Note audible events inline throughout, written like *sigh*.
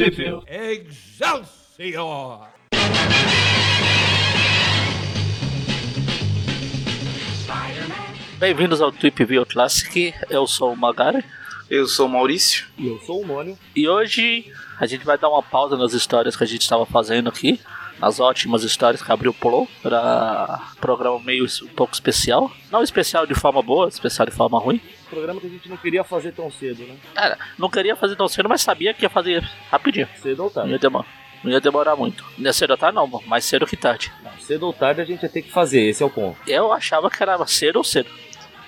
Tipo. Excelsior! Bem-vindos ao Tweep View Classic. Eu sou o Magari. Eu sou o Maurício. E eu sou o Mônio. E hoje a gente vai dar uma pausa nas histórias que a gente estava fazendo aqui. As ótimas histórias que abriu pulou para programa meio um pouco especial. Não especial de forma boa, especial de forma ruim. Programa que a gente não queria fazer tão cedo, né? Cara, não queria fazer tão cedo, mas sabia que ia fazer rapidinho. Cedo ou Não tarde. ia demorar, não ia demorar muito. Não ia cedo ou tarde, não, mais cedo que tarde. Não, cedo ou tarde a gente ia ter que fazer, esse é o ponto. Eu achava que era cedo ou cedo.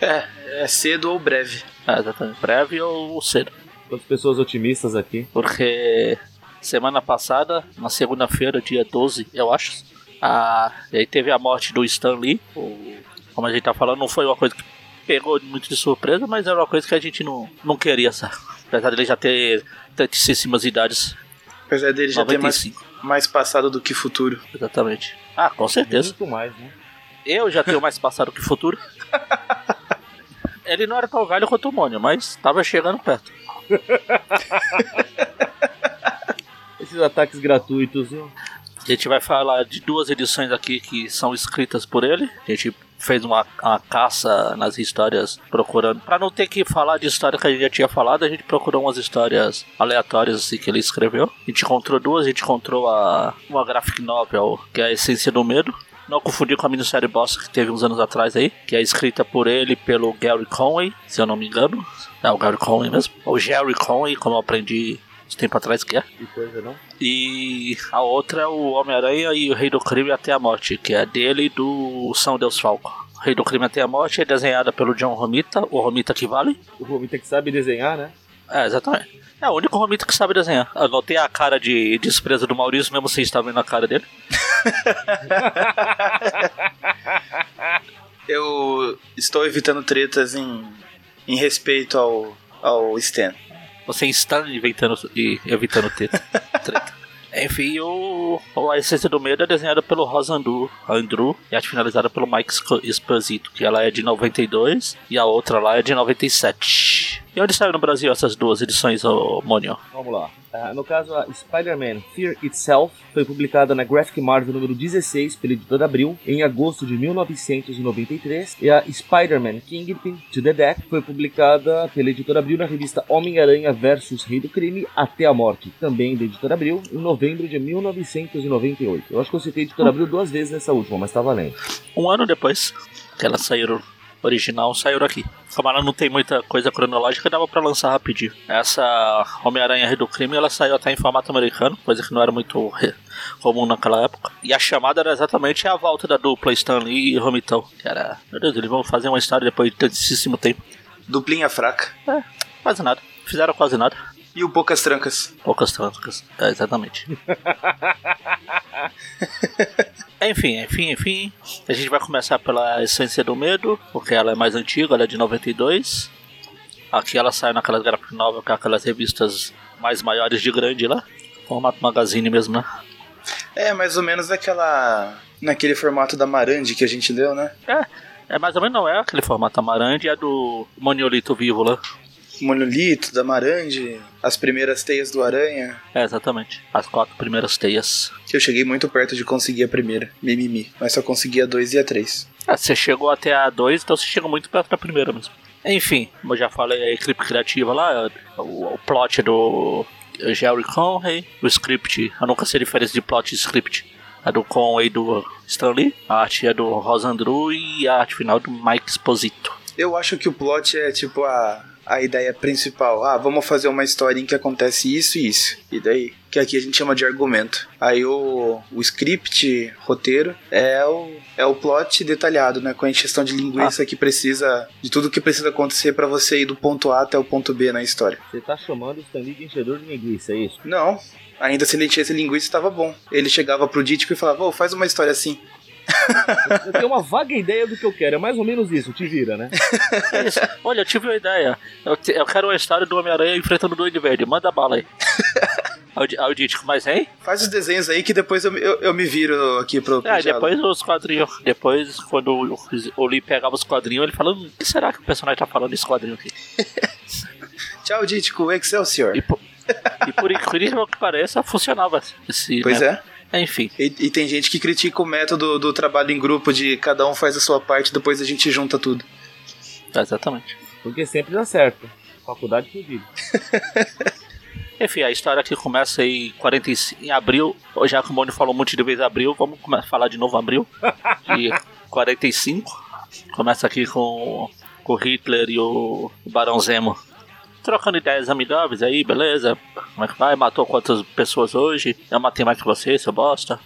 É, é cedo ou breve. É, exatamente. Breve ou cedo. Quantas pessoas otimistas aqui. Porque semana passada, na segunda-feira, dia 12, eu acho, a, aí teve a morte do Stan Lee. O, como a gente tá falando, não foi uma coisa que pegou muito de surpresa, mas era uma coisa que a gente não, não queria, sabe? Apesar dele já ter tantíssimas idades. Apesar dele já ter mais, 95, mais passado do que futuro. exatamente. Ah, com certeza. Muito mais, né? Eu já tenho mais passado que futuro. Ele não era tão velho quanto o Mônio, mas tava chegando perto. Esses ataques gratuitos, viu? A gente vai falar de duas edições aqui que são escritas por ele. A gente fez uma, uma caça nas histórias procurando. Pra não ter que falar de história que a gente já tinha falado, a gente procurou umas histórias aleatórias assim que ele escreveu. A gente encontrou duas, a gente encontrou a, uma graphic novel, que é a Essência do Medo. Não confundir com a minissérie Boss que teve uns anos atrás aí, que é escrita por ele pelo Gary Conway, se eu não me engano. É o Gary Conway mesmo. Ou Jerry Conway, como eu aprendi uns tempo atrás que é. Que coisa, não? E a outra é o Homem-Aranha e o Rei do Crime até a Morte, que é dele e do São Deus Falco. O Rei do Crime até a Morte é desenhada pelo John Romita, o Romita que vale. O Romita que sabe desenhar, né? É, exatamente. É o único Romita que sabe desenhar. Eu notei a cara de desprezo do Maurício, mesmo sem estar vendo a cara dele. *laughs* Eu estou evitando tretas em, em respeito ao, ao Stan. Você está inventando e evitando treta. *laughs* treta. Enfim, o, o A Essência do Medo é desenhada pelo Rosa Andrew, e arte finalizada pelo Mike Esposito, que ela é de 92 e a outra lá é de 97. E onde saiu no Brasil essas duas edições, Mônio? Vamos lá. Ah, no caso, a Spider-Man Fear Itself foi publicada na Graphic Marvel número 16 pela editora Abril em agosto de 1993 e a Spider-Man Kingpin to the Deck foi publicada pela editora Abril na revista Homem-Aranha vs Rei do Crime até a Morte, também da editora Abril, em novembro de 1998. Eu acho que eu citei a editora Abril duas vezes nessa última, mas tá valendo. Um ano depois que elas saíram original, saíram aqui. Como ela não tem muita coisa cronológica, dava pra lançar rapidinho. Essa Homem-Aranha Rei do Crime, ela saiu até em formato americano, coisa que não era muito comum naquela época. E a chamada era exatamente a volta da dupla Stan Lee e Romitão. Que era, meu Deus, eles vão fazer uma história depois de tantíssimo tempo. Duplinha fraca. Quase nada. Fizeram quase nada. E o Poucas Trancas. Poucas trancas. É, exatamente. *laughs* enfim, enfim, enfim. A gente vai começar pela Essência do Medo, porque ela é mais antiga, ela é de 92. Aqui ela sai naquelas graphic novel, com aquelas revistas mais maiores de grande lá. Formato magazine mesmo, né? É, mais ou menos aquela. naquele formato da Marandi que a gente deu, né? É mais ou menos não é aquele formato amarante, é do Moniolito Vivo lá. Monolito, da Marandi, as primeiras teias do Aranha. É, exatamente. As quatro primeiras teias. Que eu cheguei muito perto de conseguir a primeira, mimimi. Mas só consegui a 2 e a 3. Ah, você chegou até a 2, então você chegou muito perto da primeira mesmo. Enfim, como eu já falei, a equipe criativa lá, o, o plot é do Jerry Conway, o script, eu nunca sei a diferença de plot e script. É do Conway e do Stan Lee, a arte é do Rosa Andrew e a arte final do Mike Esposito. Eu acho que o plot é tipo a, a ideia principal. Ah, vamos fazer uma história em que acontece isso e isso. E daí? Que aqui a gente chama de argumento. Aí o, o script, roteiro, é o, é o plot detalhado, né? Com a ingestão de linguiça que precisa. de tudo que precisa acontecer pra você ir do ponto A até o ponto B na história. Você tá chamando o Stan Lee de enchedor de linguiça, é isso? Não. Ainda se ele enchesse linguiça, estava bom. Ele chegava pro Dítico e falava, ô, faz uma história assim. *laughs* Eu tenho uma vaga ideia do que eu quero, é mais ou menos isso, te vira, né? É isso. Olha, eu tive uma ideia. Eu, te- eu quero uma história do Homem-Aranha enfrentando o Duende Verde. Manda bala aí. Aí o Di- aí o Dítico, mas hein? Faz os desenhos aí que depois eu, eu, eu me viro aqui pro, pro É, depois os quadrinhos. Depois, quando o, o Lee pegava os quadrinhos, ele falando: O que será que o personagem tá falando nesse quadrinho aqui? *laughs* Tchau, Dítico, Excelsior. E, po- E por incrível que pareça, funcionava esse. Pois né? é. Enfim. E, e tem gente que critica o método do trabalho em grupo, de cada um faz a sua parte, depois a gente junta tudo. Exatamente. Porque sempre dá certo. Faculdade que digo. *laughs* Enfim, a história aqui começa em 45, em abril. Já que o Mônio falou muito de vez abril, vamos falar de novo abril. *laughs* De 45. Começa aqui com, com o Hitler e o Barão Zemo. Trocando ideias amigáveis aí, beleza? Como é que vai? Matou quantas pessoas hoje? Eu matei mais que você, seu bosta.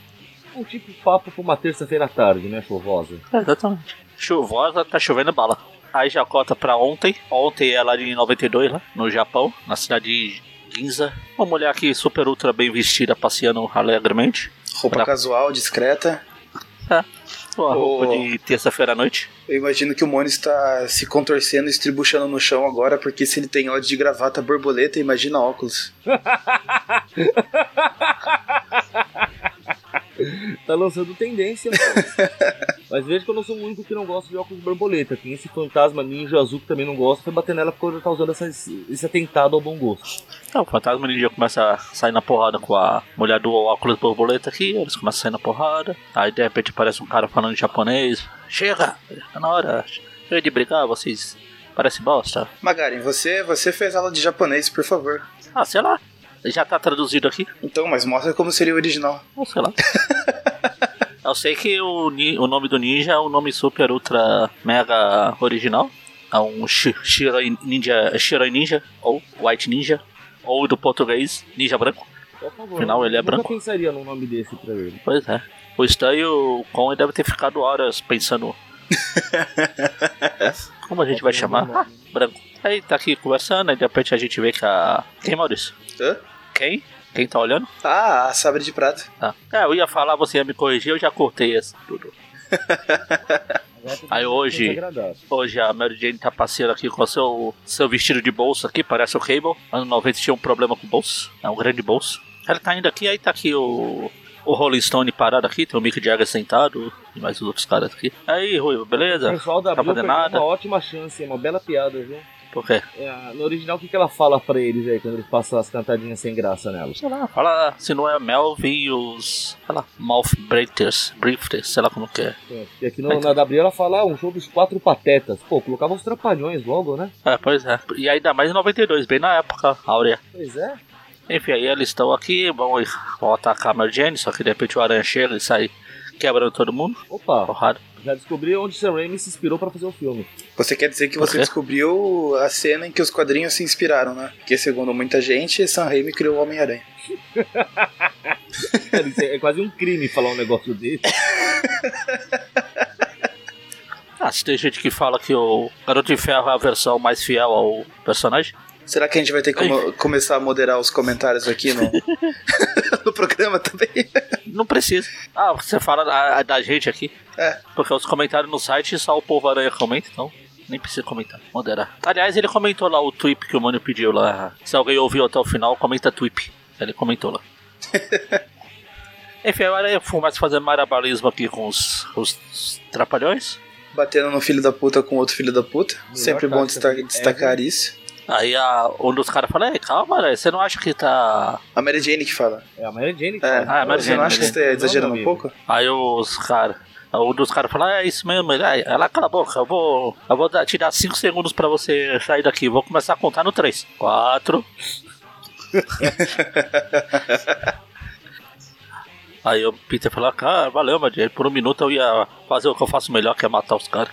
Um tipo de papo pra uma terça-feira à tarde, né, chuvosa? É, exatamente. Chuvosa, tá chovendo bala. Aí já cota pra ontem. Ontem é lá de 92, lá no Japão, na cidade de Ginza. Uma mulher aqui super ultra bem vestida, passeando alegremente. Roupa Pra- casual, discreta. Uma roupa de terça-feira à noite. Eu imagino que o Moni está se contorcendo e estribuchando no chão agora, porque se ele tem ódio de gravata borboleta, imagina óculos. *laughs* Tá lançando tendência, mano. *laughs* Mas veja que eu não sou o único que não gosta de óculos borboleta. Tem esse fantasma ninja azul que também não gosta, foi bater nela porque ela tá usando essa- esse atentado ao bom gosto. Então, o fantasma ninja começa a sair na porrada com a mulher do óculos borboleta aqui. Eles começam a sair na porrada. Aí de repente aparece um cara falando em japonês. Chega! Tá na hora. Chega de brigar, vocês parecem bosta. Magarin, você, você fez aula de japonês, por favor. Ah, sei lá. Já tá traduzido aqui. Então, mas mostra como seria o original. Não sei lá. *laughs* Eu sei que o, o nome do ninja é o nome super ultra mega original. É um Shi- Shiroi Ninja, Shiroi Ninja, ou White Ninja, ou do português, Ninja Branco. Favor. Afinal, ele é eu nunca branco. pensaria num nome desse pra ele. Pois é. O Stan e o Con deve ter ficado horas pensando. *laughs* Como a gente vai chamar? Ah, branco. Aí tá aqui conversando, aí de repente a gente vê que a. Quem, Maurício? Hã? Quem? Quem tá olhando? Ah, a sabre de prata. Ah. É, eu ia falar, você ia me corrigir, eu já cortei esse tudo. Aí hoje-. Hoje a Mary Jane tá passeando aqui com o seu, seu vestido de bolso aqui, parece o Cable. Anos 90 tinha um problema com o bolso, é um grande bolso. Ela tá indo aqui, aí tá aqui o, o Rolling Stone parado aqui, tem o Mick Jagger sentado e mais os outros caras aqui. Aí, Rui, O beleza? pessoal da Tá fazendo nada? uma ótima chance, é uma bela piada, viu? Por quê? É, no original, o que, que ela fala pra eles aí quando eles passam as cantadinhas sem graça nelas? Sei lá, fala se não é Melvin e os, sei lá, Mouth Breakers, Brifters, sei lá como que é. É, E aqui no, na Gabriel ela fala ah, um show dos quatro patetas. Pô, colocava os trapalhões logo, né? É, pois é. E ainda mais em 92, bem na época áurea. Pois é. Enfim, aí eles estão aqui, vão, vão atacar a Mary Jane, só que de repente o aranha chega e sai quebrando todo mundo. Opa, Porrada. Já descobri onde Sam Raimi se inspirou pra fazer o filme. Você quer dizer que você descobriu a cena em que os quadrinhos se inspiraram, né? Porque, segundo muita gente, Sam Raimi criou o Homem-Aranha. *laughs* É, é quase um crime falar um negócio desse. Ah, se tem gente que fala que o Garoto de Ferro é a versão mais fiel ao personagem. Será que a gente vai ter que come- começar a moderar os comentários aqui no, *laughs* *laughs* no programa também? Não precisa. Ah, você fala da, da gente aqui. É. Porque os comentários no site só o povo aranha comenta, então nem precisa comentar. Moderar. Aliás, ele comentou lá o tweet que o Mano pediu lá. Se alguém ouviu até o final, comenta tweet. Ele comentou lá. *laughs* Enfim, agora eu começo fazendo marabalismo aqui com os, os trapalhões. Batendo no filho da puta com outro filho da puta. Sempre bom destaca- de destacar isso. Aí a, um dos caras fala, Ei, calma, né? você não acha que tá. A Mary Jane que fala. É a Mary Jane que É, fala. Ah, a Mary você Jane, não acha que você tá exagerando um pouco? Aí os caras. Um dos caras fala, é isso mesmo, ele, "Ai, ela cala a boca, eu vou. Eu vou dar- te dar 5 segundos pra você sair daqui. Vou começar a contar no 3. 4. *laughs* Aí o Peter fala, cara, valeu, Madia. Por um minuto eu ia fazer o que eu faço melhor, que é matar os caras.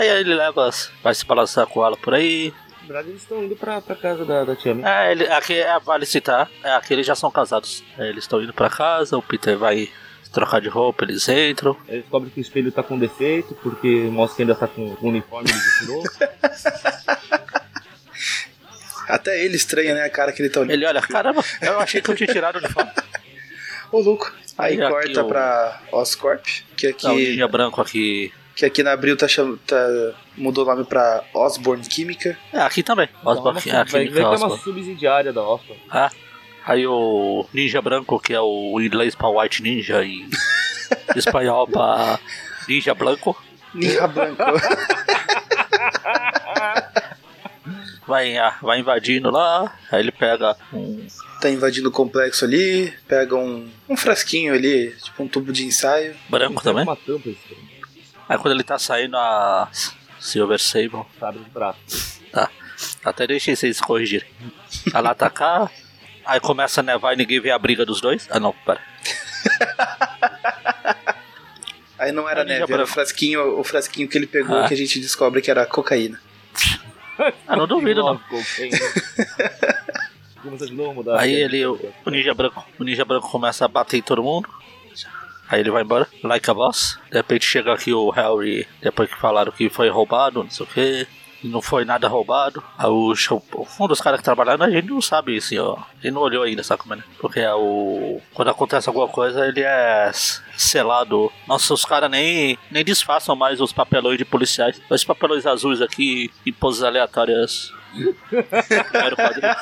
Aí ele leva, vai se balançar com ela por aí. Na verdade, eles estão indo pra, pra casa da, da tia May. É, ele, aqui é, vale citar, é, aqui eles já são casados. É, eles estão indo pra casa, o Peter vai trocar de roupa, eles entram. Ele descobre que o espelho tá com defeito, porque mostra que ainda tá com o uniforme ele já tirou. *laughs* Até ele estranha, né? A cara que ele tá olhando. Ele olha, caramba, eu achei que eu tinha tirado de fora. *laughs* Ô, louco. Aí Aí aqui corta o- pra Oscorp, que Não, o aqui, ninja branco aqui. Que aqui na Abril tá, cham... tá mudou o nome pra Osborne Química. É, aqui também. Então, Osborn, uma aqui, sub- aqui, vai ver que é uma subsidiária da Osborn. Ah, aí o ninja branco, que é o inglês pra white ninja e *laughs* espanhol pra ninja branco. Ninja Branco. *laughs* vai, ah, vai invadindo lá, aí ele pega um. Tá invadindo o complexo ali, pega um, um frasquinho ali, tipo um tubo de ensaio. Branco também. Uma tampa esse. Aí quando ele tá saindo a Silver Sable, sabre de prata. tá. Até deixei vocês corrigirem. Ela atacar, aí começa a nevar e ninguém vê a briga dos dois. Ah não, pera. *laughs* Aí não era neve, era o frasquinho, o frasquinho que ele pegou Ah. que a gente descobre que era cocaína. Ah, não duvido não. Começa de novo, mudar. Aí ele, o, o ninja branco, o ninja branco começa a bater em todo mundo. Aí ele vai embora, like a boss. De repente chega aqui o Harry, depois que falaram que foi roubado, não sei o que. Não foi nada roubado. Aí o um dos caras que trabalharam, a gente não sabe assim, ó. A gente não olhou ainda, sabe como é? né? Porque é o. Quando acontece alguma coisa, ele é selado. Nossa, os caras nem, nem disfarçam mais os papelões de policiais. Esses papelões azuis aqui em poses aleatórias. *laughs* Primeiro quadrinho.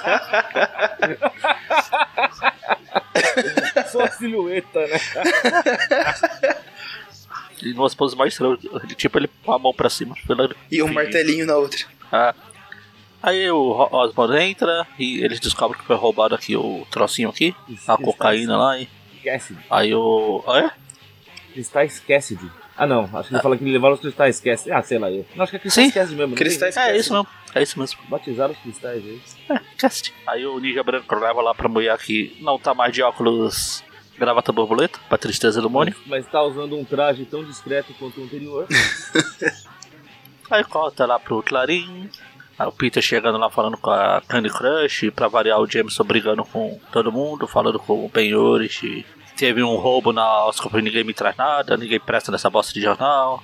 *laughs* Só a silhueta, né? *laughs* E numas poses mais estranhas. Tipo, ele com a mão pra cima. Pela... E um Sim. martelinho na outra. Ah. Aí o Ro- Osborn entra e eles descobrem que foi roubado aqui o trocinho aqui. A cocaína lá. E... Cassidy. Aí o. Ah, é? Cristais Cassidy. Ah, não, acho que ele fala que ele levaram os cristais Cassidy. Ah, sei lá eu. Não, acho que é Cristais. Cassidy mesmo. Cristais tem- É isso mesmo. É isso mesmo. Batizaram os cristais aí. É, cast. Aí o Ninja Branco leva lá pra mulher que não tá mais de óculos gravata borboleta, pra tristeza do Mônio. Mas tá usando um traje tão discreto quanto o anterior. *laughs* Aí corta lá pro Clarim. Aí o Peter chegando lá falando com a Candy Crush. Pra variar o Jameson brigando com todo mundo, falando com o Ben Urich. Teve um roubo na Oscar e ninguém me traz nada, ninguém presta nessa bosta de jornal.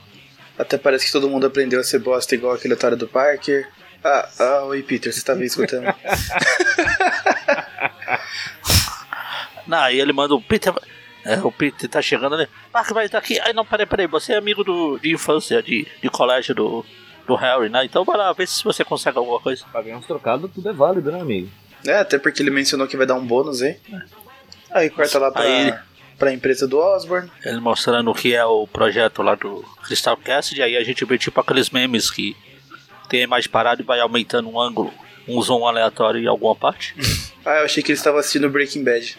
Até parece que todo mundo aprendeu a ser bosta igual aquele otário do Parker. Ah, ah, oi Peter, você tá me escutando? *laughs* Não, aí ele manda o Peter. É, o Peter tá chegando ali. Ah, que vai estar aqui. Aí não, peraí, peraí. Você é amigo do, de infância, de, de colégio do, do Harry, né? Então vai lá, vê se você consegue alguma coisa. pra ganhar uns trocados, tudo é válido, né, amigo? é, até porque ele mencionou que vai dar um bônus aí. Aí corta lá pra, Aí- pra empresa do Osborne. Ele mostrando o que é o projeto lá do Crystal Cast. Aí a gente vê tipo aqueles memes que tem a imagem parada e vai aumentando um ângulo, um zoom aleatório em alguma parte. *laughs* Ah, eu achei que ele estava assistindo Breaking Bad.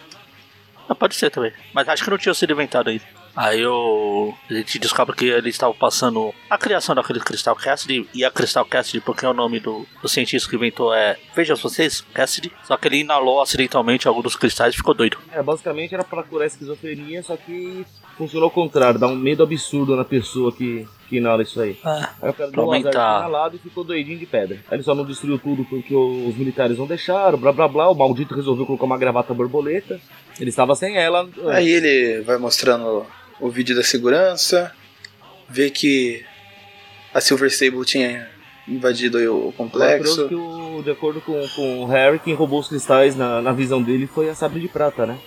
Ah, pode ser também. Mas acho que não tinha sido inventado ainda. Aí o... a gente descobre que eles estavam passando a criação daquele Crystal Cassidy. E a Crystal Cassidy, porque o nome do, do cientista que inventou é. Vejam vocês, Cassidy. Só que ele inalou acidentalmente algum dos cristais e ficou doido. É, basicamente era pra curar a esquizofrenia, só que funcionou ao contrário, dá um medo absurdo na pessoa que, que isso aí. Ah, Aí o cara deu um azar e ficou doidinho de pedra. Aí ele só não destruiu tudo porque os militares não deixaram, blá blá blá. O maldito resolveu colocar uma gravata borboleta. Ele estava sem ela. Aí ele vai mostrando o vídeo da segurança, vê que a Silver Sable tinha invadido aí o complexo. que, o, de acordo com, com o Harry, quem roubou os cristais na, na visão dele foi a Sabre de Prata, né?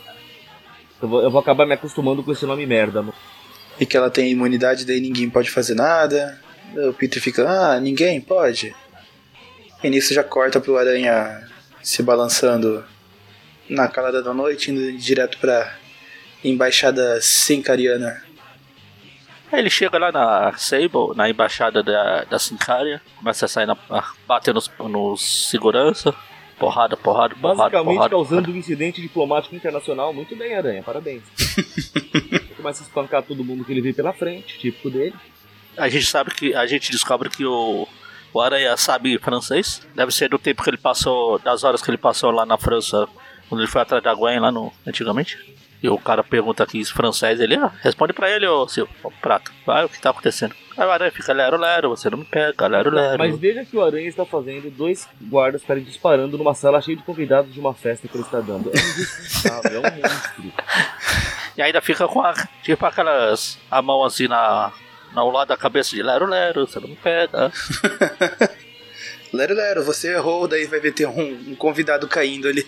Eu vou, eu vou acabar me acostumando com esse nome merda. mano. E que ela tem imunidade, daí ninguém pode fazer nada. O Peter fica, ah, ninguém pode. E nisso já corta pro Aranha se balançando na calada da noite, indo direto pra Embaixada Sencariana. Aí ele chega lá na Sable, na embaixada da, da começa a sair na. a bater nos, nos segurança. Porrada, porrada, porrada. Basicamente porrada, causando um incidente diplomático internacional. Muito bem, Aranha, parabéns. *laughs* Começa a espancar todo mundo que ele vê pela frente, típico dele. A gente sabe que. A gente descobre que o. O Aranha sabe francês. Deve ser do tempo que ele passou. Das horas que ele passou lá na França. Quando ele foi atrás da Gwen lá no. antigamente. E o cara pergunta aqui em francês, ele, ah, responde pra ele, ô seu ô, prato. Vai, o que tá acontecendo? Aí o Aranha fica, lero, lero, você não me pega, lero, lero. Mas veja que o Aranha está fazendo dois guardas para disparando numa sala cheia de convidados de uma festa que ele está dando. É é um monstro. E ainda fica com a. Tipo aquelas. A mão assim na. Ao lado da cabeça de lero, lero, você não me pega. *laughs* Lero, Lero, você errou, daí vai ver ter um, um convidado caindo ali.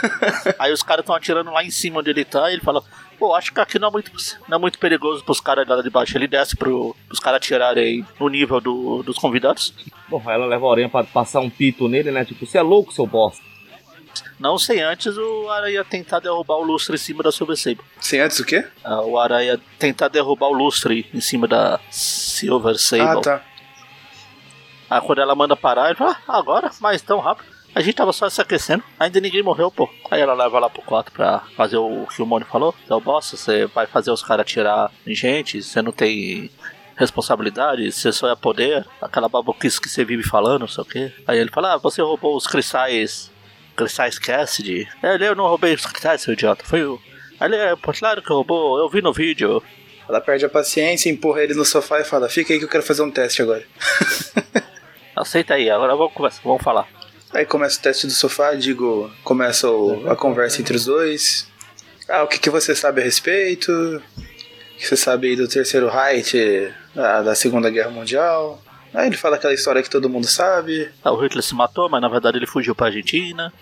*laughs* Aí os caras estão atirando lá em cima onde ele tá e ele fala: Pô, acho que aqui não é muito, não é muito perigoso pros caras lá de baixo. Ele desce pro, pros caras atirarem no nível do, dos convidados. Bom, aí ela leva a Aranha para passar um pito nele, né? Tipo, você é louco, seu bosta. Não sei antes o Aranha tentar derrubar o lustre em cima da Silver Sable. Sem antes o quê? Ah, O Aranha tentar derrubar o lustre em cima da Silver Sable. Ah, tá. Aí quando ela manda parar, ele fala, ah, agora? Mas tão rápido. A gente tava só se aquecendo, ainda ninguém morreu, pô. Aí ela leva lá pro quarto pra fazer o que o Mônio falou. Então, bosta, você vai fazer os caras atirar em gente, você não tem responsabilidade, você só é poder, aquela baboquice que você vive falando, não sei o quê. Aí ele fala, ah, você roubou os cristais, cristais Cassidy. É, Ele, eu não roubei os cristais, seu idiota, foi o... Ele, é, pô, claro que roubou, eu vi no vídeo. Ela perde a paciência, empurra ele no sofá e fala: Fica aí que eu quero fazer um teste agora. *laughs* Aceita aí, agora vamos conversar, vamos falar. Aí começa o teste do sofá, digo, começa o- a conversa entre os dois. Ah, o que, que você sabe a respeito? O que você sabe aí do terceiro Reich, da, da Segunda Guerra Mundial? Aí ele fala aquela história que todo mundo sabe. Ah, O Hitler se matou, mas na verdade ele fugiu pra Argentina.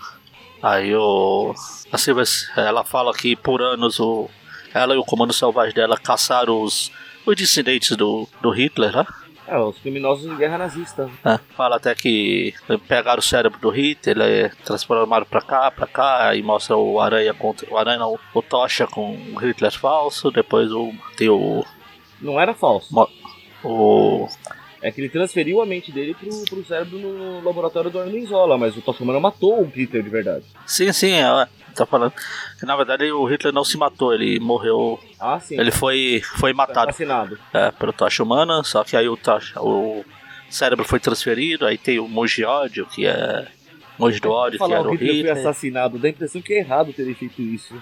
Aí o. A Silvia, ela fala que por anos o. Ela e o comando selvagem dela caçaram os. Os dissidentes do, do Hitler, né? É, os criminosos de guerra nazista. É, fala até que pegaram o cérebro do Hitler, é, transformaram pra cá, pra cá, e mostra o Aranha contra. O Aranha não, o Tocha com o Hitler falso, depois o. Tem o. Não era falso. mo- O. É que ele transferiu a mente dele pro, pro cérebro no laboratório do Armenzola, mas o Toshimano matou o Hitler de verdade. Sim, sim, ela *laughs* tá falando. Que na verdade o Hitler não se matou, ele morreu. Ah, sim. Ele foi, foi matado. assassinado. é, pelo Tocha Humana, só que aí o, Tocha, o cérebro foi transferido, aí tem o Mojiódio, que é. Moji do ódio, que era o o Hitler foi Hitler. assassinado, dá a impressão que é errado ter feito isso.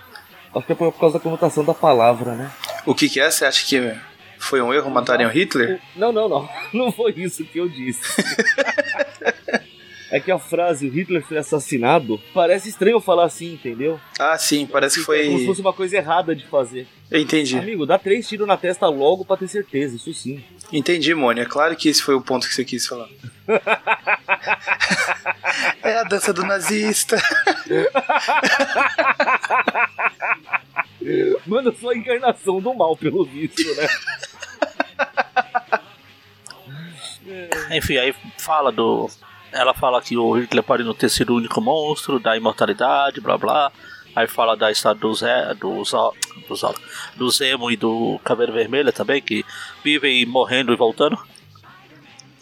Acho que é por causa da conotação da palavra, né? O que, que é? Você acha que foi um erro matarem o Hitler? Não, não, não. *laughs* Não foi isso que eu disse. *laughs* é que a frase o Hitler foi assassinado parece estranho falar assim, entendeu? Ah, sim, parece que É como se foi. fosse uma coisa errada de fazer. Eu entendi. Amigo, dá três tiros na testa logo pra ter certeza, isso sim. Entendi, Mônia. Claro que esse foi o ponto que você quis falar. *laughs* é a dança do nazista. *laughs* Mano, eu sou a encarnação do mal, pelo visto, né? Enfim, aí fala do. Ela fala que o Hitler pode não ter sido o único monstro, da imortalidade, blá blá. Aí fala da história do Zé, do Zó, do, Zó, do Zemo e do Caveira Vermelha também, que vivem morrendo e voltando.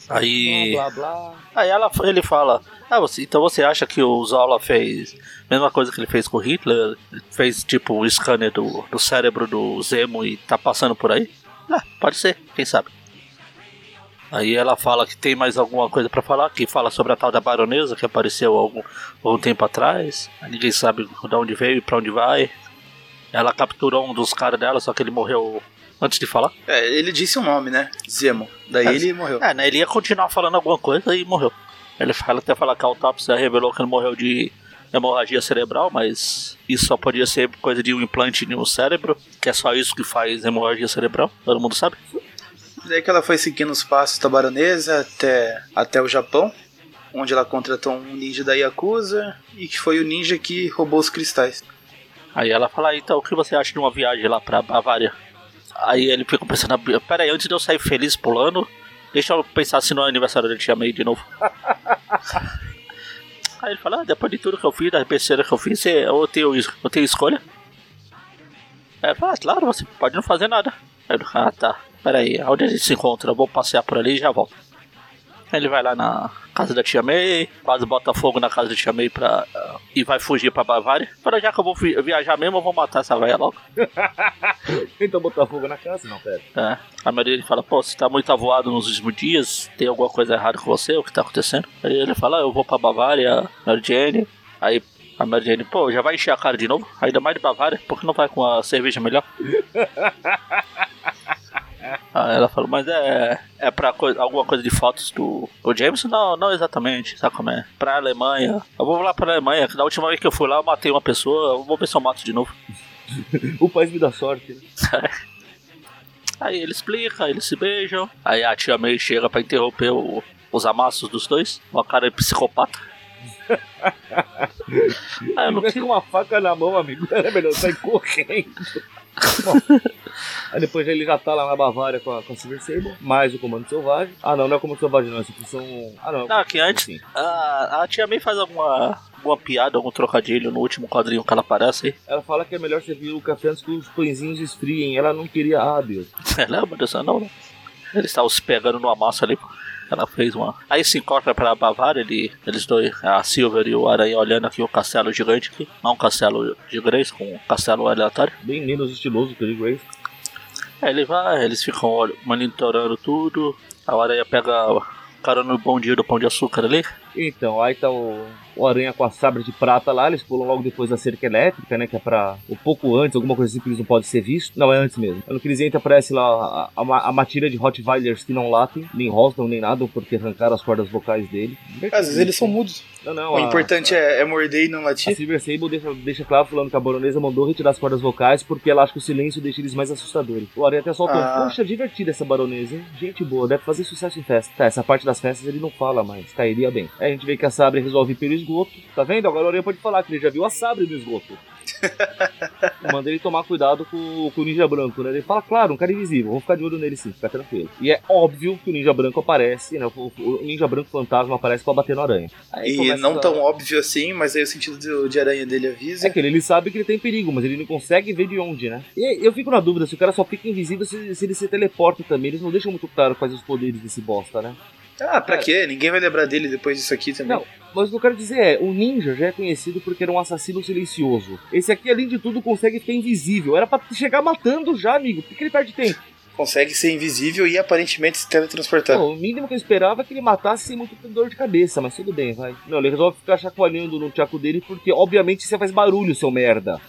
Aí. Blá, blá, blá. Aí ela, ele fala, ah, você, então você acha que o Zola fez a mesma coisa que ele fez com o Hitler? Fez tipo o scanner do, do cérebro do Zemo e tá passando por aí? Ah, pode ser, quem sabe. Aí ela fala que tem mais alguma coisa pra falar, que fala sobre a tal da baronesa que apareceu algum, algum tempo atrás. Ninguém sabe de onde veio e pra onde vai. Ela capturou um dos caras dela, só que ele morreu antes de falar. É, ele disse um nome, né? Zemo. Daí É, ele morreu. É, né? Ele ia continuar falando alguma coisa e morreu. Ele fala até falar que a autópsia revelou que ele morreu de hemorragia cerebral, mas isso só podia ser coisa de um implante no cérebro, que é só isso que faz hemorragia cerebral, todo mundo sabe. Daí que ela foi seguindo os passos da baronesa até, até o Japão, onde ela contratou um ninja da Yakuza e que foi o ninja que roubou os cristais. Aí ela fala, então o que você acha de uma viagem lá pra Bavária? Aí ele fica pensando, pera aí, antes de eu sair feliz pulando, deixa eu pensar se não é aniversário da Tia May de novo. *laughs* Aí ele fala, ah, depois de tudo que eu fiz, da besteira que eu fiz, eu tenho, eu tenho escolha? Aí ele fala, ah, claro, você pode não fazer nada. Aí ele, ah, tá, pera aí, onde a gente se encontra? Eu vou passear por ali e já volto. Ele vai lá na casa da Tia May, quase bota fogo na casa da Tia May pra, ah, e vai fugir pra Bavária. Para já que eu vou vi- viajar mesmo, eu vou matar essa velha logo. *laughs* Então botar fogo na casa? Não, pera. É. A maioria ele fala, pô, você tá muito avoado nos últimos dias, tem alguma coisa errada com você, o que tá acontecendo? Aí ele fala, ah, eu vou pra Bavária, Mary Jane. Aí a Mary Jane, pô, já vai encher a cara de novo? Ainda mais de Bavária, por que não vai com a cerveja melhor? *laughs* Aí ela falou, mas é, é pra coisa, alguma coisa de fotos do, do James? Não, não exatamente, sabe como é? Pra Alemanha. Eu vou lá pra Alemanha, que da última vez que eu fui lá eu matei uma pessoa, eu vou ver se eu mato de novo. *laughs* O país me dá sorte, né? *laughs* Aí ele explica, eles se beijam. Aí a tia May chega pra interromper o- os amassos dos dois. Uma cara de psicopata. *laughs* Eu não com uma faca na mão, amigo. Era melhor sair correndo. *laughs* Bom, aí depois ele já tá lá na Bavária com a, com a Silver Sable, mais o Comando Selvagem. Ah, não, não é o Comando Selvagem, não. Essa função. Ah, não. Não, que antes Sim. a, a tia May faz alguma, alguma piada, algum trocadilho no último quadrinho que ela aparece aí. Ela fala que é melhor servir o café antes que os pãezinhos esfriem. Ela não queria. Ah, Deus. *laughs* Lembra dessa não, né? Eles estavam se pegando no amasso ali. Ela fez uma. Aí se encontra pra Bavária, ele, eles dois, a Silver e o Aranha, olhando aqui o castelo gigante aqui. Não um castelo de Grace, com um castelo aleatório. Bem menos estiloso que o de Grace. Aí ele vai, eles ficam monitorando tudo. A Aranha pega carona no bondinho do pão de açúcar ali. Então, aí tá o, o Aranha com a sabre de prata lá, eles pulam logo depois da cerca elétrica, né? Que é pra. Um pouco antes, alguma coisa assim que eles não podem ser vistos. Não, é antes mesmo. No que eles entram, aparece lá a, a, a matilha de Rottweilers que não latem, nem rostam, nem nada, porque arrancaram as cordas vocais dele. Às vezes eles são mudos. Não, não. O a- importante é, é morder e não A latir. Silver Sable deixa, deixa claro falando que a baronesa mandou retirar as cordas vocais porque ela acha que o silêncio deixa eles mais assustadores. O Aranha até soltou, Ah. poxa, divertida essa baronesa, hein? Gente boa, deve fazer sucesso em festa. Tá, essa parte das festas ele não fala mais, cairia bem. A gente vê que a Sabre resolve ir pelo esgoto, tá vendo? Agora o Aranha pode falar que ele já viu a Sabre no esgoto. *laughs* Manda ele tomar cuidado com, com o Ninja Branco, né? Ele fala, claro, um cara invisível, vou ficar de olho nele sim, fica tranquilo. E é óbvio que o Ninja Branco aparece, né? O, o Ninja Branco fantasma aparece pra bater no Aranha. Aí E não a- tão óbvio assim, mas aí o sentido do- de aranha dele avisa. É que ele, ele sabe que ele tem perigo, mas ele não consegue ver de onde, né? E eu fico na dúvida se o cara só fica invisível se, se ele se teleporta também. Eles não deixam muito claro quais os poderes desse bosta, né? Ah, pra É. quê? Ninguém vai lembrar dele depois disso aqui também. Não. Mas o que eu quero dizer é, o ninja já é conhecido porque era um assassino silencioso. Esse aqui, além de tudo, consegue ficar invisível. Era pra chegar matando já, amigo. Por que ele perde tempo? Consegue ser invisível e aparentemente se teletransportar. Pô, o mínimo que eu esperava é que ele matasse sem muito dor de cabeça, mas tudo bem, vai. Não, ele resolve ficar chacoalhando no tchaco dele porque, obviamente, você faz barulho, seu merda.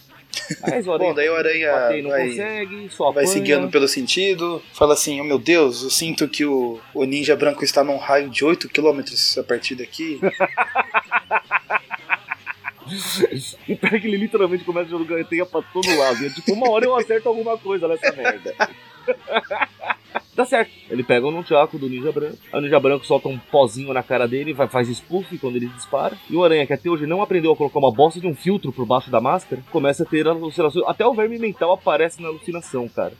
Mas o Bom, daí o aranha bater, não vai- consegue, só Vai se guiando pelo sentido, fala assim: Oh meu Deus, eu sinto que o, o ninja branco está num raio de 8 km a partir daqui. E pior que ele literalmente começa a jogar teia pra todo lado. E é tipo, uma hora eu acerto alguma coisa nessa merda. *laughs* Dá certo. Ele pega um nunchaku do Ninja Branco. O Ninja Branco solta um pozinho na cara dele, vai, faz spoof quando ele dispara. E o Aranha, que até hoje não aprendeu a colocar uma bosta de um filtro por baixo da máscara, começa a ter alucinações. Até o verme mental aparece na alucinação, cara.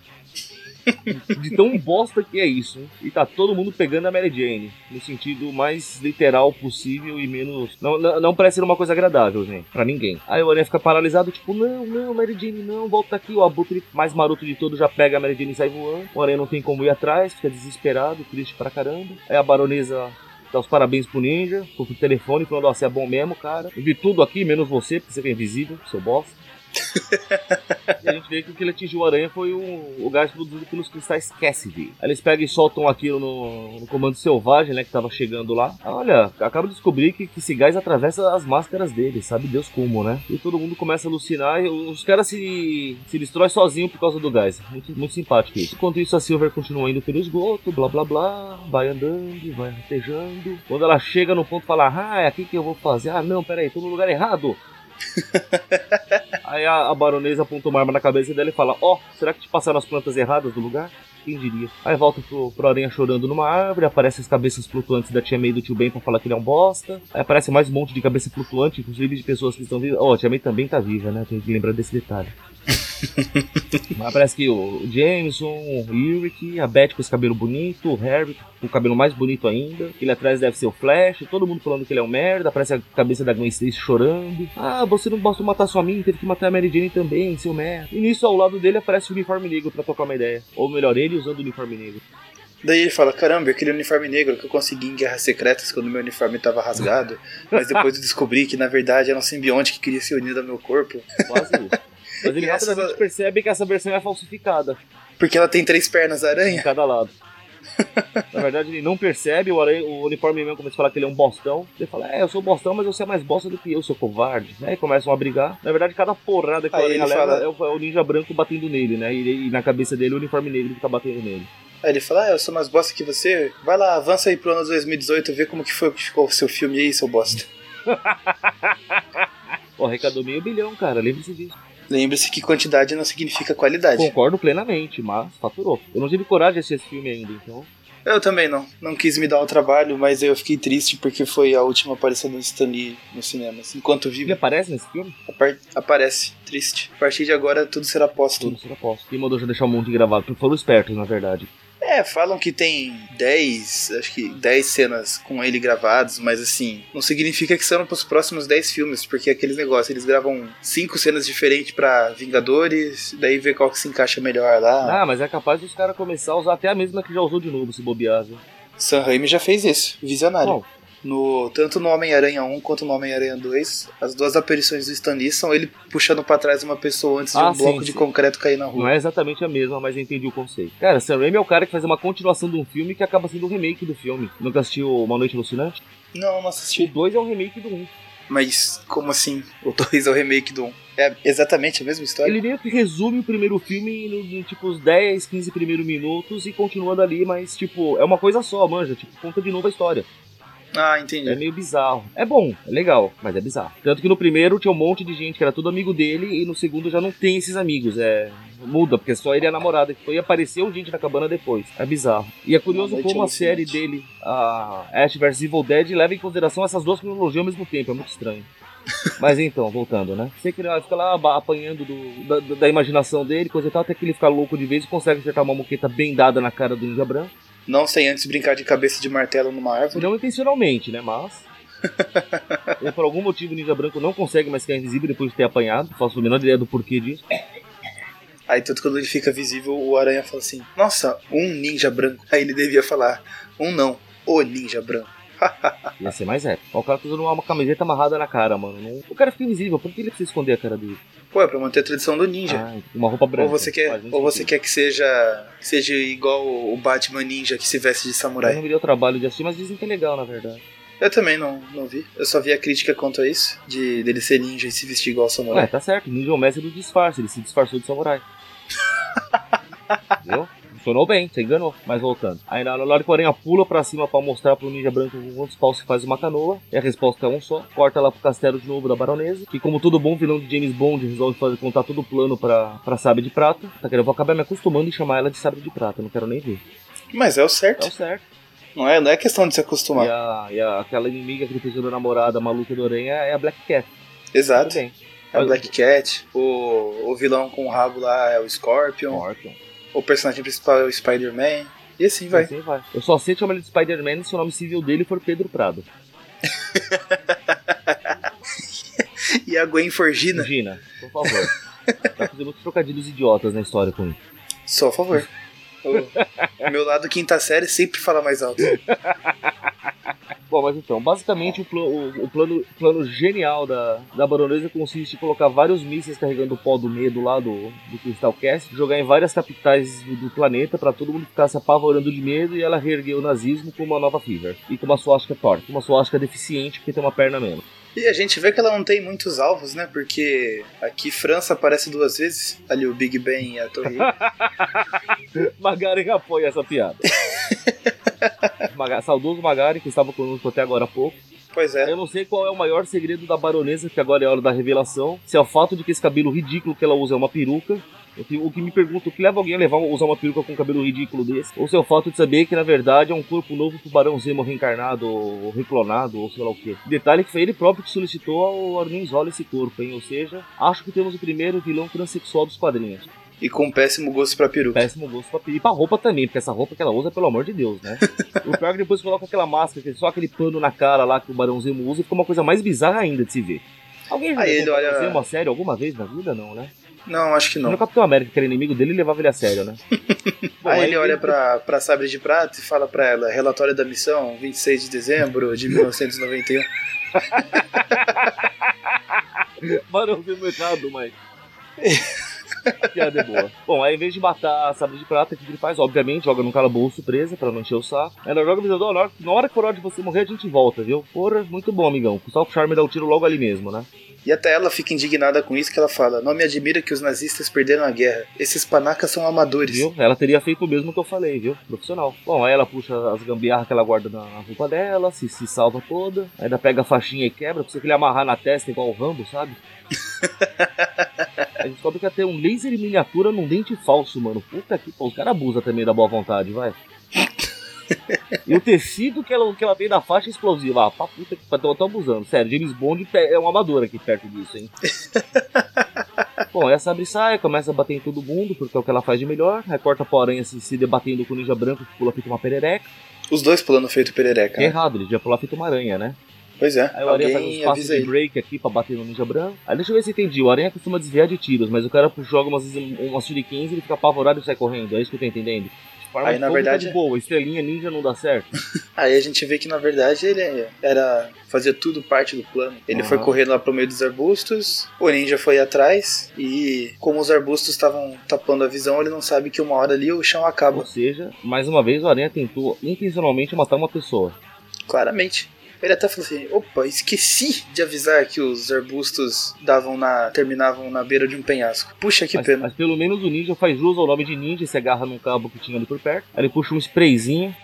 De tão bosta que é isso. E tá todo mundo pegando a Mary Jane. No sentido mais literal possível e menos. Não, não, não parece ser uma coisa agradável, gente. Pra ninguém. Aí o Aranha fica paralisado, tipo, não, não, Mary Jane, não, volta aqui. O abutre mais maroto de todos já pega a Mary Jane e sai voando. O Aranha não tem como ir atrás, fica desesperado, triste pra caramba. Aí a baronesa. Dá os parabéns pro ninja, pro telefone, falando: Ó, você é bom mesmo, cara. Eu vi tudo aqui, menos você, porque você é invisível, seu bosta. E *laughs* a gente vê que o que ele atingiu o aranha foi o, gás produzido pelos cristais Cassidy. Aí eles pegam e soltam aquilo no, no comando selvagem, né? Que tava chegando lá. Ah, Olha, acabo de descobrir que, que esse gás atravessa as máscaras dele, sabe Deus como, né? E todo mundo começa a alucinar e os caras se, se destrói sozinho por causa do gás. Muito, muito simpático isso. Enquanto isso, a Silver continua indo pelo esgoto, blá blá blá, vai andando, vai rastejando. Quando ela chega no ponto, fala: Ah, é aqui que eu vou fazer. Ah, não, peraí, tô no lugar errado. *laughs* Aí a, a baronesa aponta uma arma na cabeça dela e fala: Ó, será que te passaram as plantas erradas do lugar? Quem diria? Aí volta pro, pro Aranha chorando numa árvore, aparece as cabeças flutuantes da Tia May do Tio Ben pra falar que ele é um bosta. Aí aparece mais um monte de cabeça flutuante, inclusive de pessoas que estão vivas. Ó, a Tia May também tá viva, né? Tem que lembrar desse detalhe. *laughs* Mas Aparece que o Jameson, o Eric, a Beth com esse cabelo bonito, o Harry com o cabelo mais bonito ainda. Ele atrás deve ser o Flash, todo mundo falando que ele é um merda. Aparece a cabeça da Gwen Stacy chorando. Ah, você não basta matar sua mim, teve que matar a Mary Jane também, seu merda. E nisso, ao lado dele, aparece o uniforme negro pra tocar uma ideia. Ou melhor, ele usando o uniforme negro. Daí ele fala: Caramba, aquele uniforme negro que eu consegui em Guerras Secretas quando meu uniforme tava rasgado. Mas depois eu descobri que na verdade era um simbionte que queria se unir ao meu corpo. Quase. Mas ele E essa- rapidamente percebe que essa versão é falsificada. Porque ela tem três pernas em aranha. cada lado. *laughs* Na verdade, ele não percebe, o, aranha, o uniforme mesmo começa a falar que ele é um bostão. Ele fala, é, eu sou bostão, mas você é mais bosta do que eu, seu covarde. Aí começam a brigar. Na verdade, cada porrada que o Aí aranha ele leva fala- é, o, é o ninja branco batendo nele, né? E, e na cabeça dele, o uniforme negro que tá batendo nele. Aí ele fala: Ah, eu sou mais bosta que você. Vai lá, avança aí pro ano 2018 ver como que foi que ficou o seu filme aí, seu bosta. *laughs* Ó, arrecadou meio bilhão, cara, lembre-se disso. Lembre-se que quantidade não significa qualidade. Concordo plenamente, mas faturou. Eu não tive coragem de assistir esse filme ainda, então... Eu também não. Não quis me dar o trabalho, mas eu fiquei triste porque foi a última aparição do Stan Lee nos cinemas. Enquanto Ele vivo, aparece nesse filme? apar- aparece. Triste. A partir de agora tudo será póstumo. Tudo será posso. Quem mandou já deixar um monte gravado? Foram espertos, na verdade. É, falam que tem 10, acho que 10 cenas com ele gravadas, mas assim, não significa que são pros próximos 10 filmes, porque aqueles negócios, eles gravam 5 cenas diferentes pra Vingadores, daí vê qual que se encaixa melhor lá. Ah, mas é capaz dos caras começar a usar até a mesma que já usou de novo, se bobear. viu? Sam Raimi já fez isso, visionário. Bom, No, tanto no Homem-Aranha 1 quanto no Homem-Aranha 2, as duas aparições do Stan Lee são ele puxando pra trás uma pessoa antes de Ah, um bloco sim, de sim. concreto cair na não rua. é exatamente a mesma, mas eu entendi o conceito. Cara, Sam Raimi é o cara que faz uma continuação de um filme que acaba sendo um remake do filme. Nunca assistiu Uma Noite Alucinante? Não, não O assisti. 2 é um remake do 1. Mas como assim? O 2 é o remake do 1. É exatamente a mesma história? Ele meio que resume o primeiro filme no, no, tipo os 10, 15 primeiros minutos e continua dali, mas tipo, é uma coisa só, manja, tipo, conta de novo a história. Ah, entendi. É meio bizarro. É bom, é legal, mas é bizarro. Tanto que no primeiro tinha um monte de gente que era tudo amigo dele e no segundo já não tem esses amigos. É. Muda, porque só ele e a namorada que foi e apareceu gente na cabana depois. É bizarro. E é curioso como a série dele, a Ash vs Evil Dead, leva em consideração essas duas cronologias ao mesmo tempo. É muito estranho. *laughs* Mas então, voltando, né? Você que ele fica lá apanhando do- da, da- da imaginação dele, coisa e tal, até que ele fica louco de vez e consegue acertar uma moqueta bem dada na cara do Ninja Branco. Não sem antes brincar de cabeça de martelo numa árvore. Não intencionalmente, né? Mas. *laughs* Ele, por algum motivo, o Ninja Branco não consegue mais ficar invisível depois de ter apanhado. Faço a menor ideia do porquê disso. Aí tanto quando ele fica visível, o aranha fala assim: Nossa, um ninja branco. Aí ele devia falar: Um não, o ninja branco. *laughs* Ia ser mais épico. O cara tá usando uma camiseta amarrada na cara, mano. O cara fica invisível, por que ele precisa esconder a cara dele? Pô, é pra manter a tradição do ninja. Ah, uma roupa branca. ou você quer, ou você quer que seja, que seja igual o Batman ninja que se veste de Eu samurai. não me deu trabalho de assistir, mas dizem que é legal, na verdade. Eu também não, não vi. Eu só vi a crítica quanto a isso, de dele ser ninja e se vestir igual Ué, samurai. tá certo. Ninja é o mestre do disfarce. Ele se disfarçou de samurai. *laughs* Viu? Funcionou bem, você enganou. Mas voltando. Aí na hora que o Aranha pula pra cima pra mostrar pro Ninja Branco com quantos paus se faz uma canoa. E a resposta é um só. Corta lá pro castelo de novo da baronesa. Que como todo bom vilão de James Bond resolve fazer, contar todo o plano pra, pra Sabre de Prata. Tá querendo, eu vou acabar me acostumando em chamar ela de Sabre de Prata. Não quero nem ver. Mas é o É certo. o certo. Não é, não é questão de se E, acostumar. a, e a- aquela inimiga que ele fez da namorada maluca do Aranha é a Black Cat. Exato. É o Black Cat. O, o vilão com o rabo lá é o Scorpion. Scorpion. O personagem principal é o Spider-Man. E assim vai. Assim vai. Eu só sei chamar ele de Spider-Man se o nome civil dele for Pedro Prado. *laughs* E a Gwen Forgina, Gina, por favor. Tá fazendo muitos trocadilhos idiotas na história com isso. só a favor. *laughs* O meu lado quinta série sempre fala mais alto. *laughs* Bom, mas então, basicamente o, pla- o- o plano, plano genial da, da baronesa consiste em colocar vários mísseis carregando o pó do medo lá do, do Crystal Cast, jogar em várias capitais do, do planeta pra todo mundo ficar se apavorando de medo e ela reerguer o nazismo com uma nova Fever. E com uma suástica torta, uma suástica deficiente porque tem uma perna menos. E a gente vê que ela não tem muitos alvos, né? Porque aqui França aparece duas vezes. Ali o Big Ben e a Torre. *laughs* Magaren apoia essa piada. *laughs* *laughs* Maga- Saudoso Magaren, que estava conosco até agora há pouco. pois é. Eu não sei qual é o maior segredo da baronesa, que agora é a hora da revelação. Se é o fato de que esse cabelo ridículo que ela usa é uma peruca. O que, o que me pergunta, o que leva alguém a levar, usar uma peruca com um cabelo ridículo desse? Ou se é o fato de saber que na verdade é um corpo novo do Barão Zemo reencarnado, ou reclonado, ou sei lá o que. Detalhe que foi ele próprio que solicitou ao Armin Zola esse corpo, hein? Ou seja, acho que temos o primeiro vilão transexual dos quadrinhos. E com péssimo gosto pra peruca. Péssimo gosto pra pedir. E pra roupa também, porque essa roupa que ela usa, pelo amor de Deus, né? *laughs* o pior é que depois coloca aquela máscara, só aquele pano na cara lá que o Barão Zemo usa e fica uma coisa mais bizarra ainda de se ver. Alguém já Aí Barão olha- Zemo a sério alguma vez na vida? Não, né? Não, acho que No não. Capitão América, que era inimigo dele, levava ele a sério, né? *laughs* Bom, Aí ele olha ele- pra, pra Sabre de Prata e fala pra ela: relatório da missão, 26 de dezembro de 1991. Barão Zemo errado, mas... *laughs* *laughs* Piada é boa. Bom, aí em vez de matar a Sabre de Prata, o que ele faz? Obviamente, joga num calabouço presa pra não encher o saco. Ela joga avisando, ó, na hora, na hora que for hora de você morrer, a gente volta, viu? Porra, muito bom, amigão. Só o Charme dá o tiro logo ali mesmo, né? E até ela fica indignada com isso que ela fala: Não me admira que os nazistas perderam a guerra. Esses panacas são amadores. Viu? Ela teria feito o mesmo que eu falei, viu? Profissional. Bom, aí ela puxa as gambiarras que ela guarda na roupa dela, se, se salva toda. Ainda pega a faixinha e quebra, precisa que ele amarrar na testa igual o Rambo, sabe? *laughs* Aí descobre que até um laser em miniatura num dente falso, mano. Puta que pô, os caras abusam também da boa vontade, vai. E o tecido que ela, que ela tem da faixa é explosiva. Ah, pra puta que tô, tô abusando. Sério, James Bond é um amador aqui perto disso, hein? *laughs* Bom, essa abre e sai, começa a bater em todo mundo, porque é o que ela faz de melhor. Aí corta pra aranha se, se debatendo com o ninja branco que pula feito uma perereca. Os dois pulando feito perereca. Que Né? errado, ele já pular feito uma aranha, né? Pois é. Aí o aranha faz uns passos avisa de break aqui pra bater no ninja branco. Aí deixa eu ver se eu entendi. O aranha costuma desviar de tiros, mas o cara joga umas, umas shurikens e ele fica apavorado e sai correndo. É isso que eu tô entendendo. Forma Aí, na tá verdade- de boa, estrelinha ninja não dá certo. *laughs* Aí a gente vê que na verdade ele era fazia tudo parte do plano. Ele foi correndo lá pro meio dos arbustos, o ninja foi atrás e como os arbustos estavam tapando a visão, ele não sabe que uma hora ali o chão acaba. Ou seja, mais uma vez o Aranha tentou intencionalmente matar uma pessoa. Claramente. Ele até falou assim: opa, esqueci de avisar que os arbustos davam na. terminavam na beira de um penhasco. Puxa, que Mas, pena. mas pelo menos o ninja faz jus ao nome de ninja e se agarra num cabo que tinha ali por perto. Aí ele puxa um sprayzinho.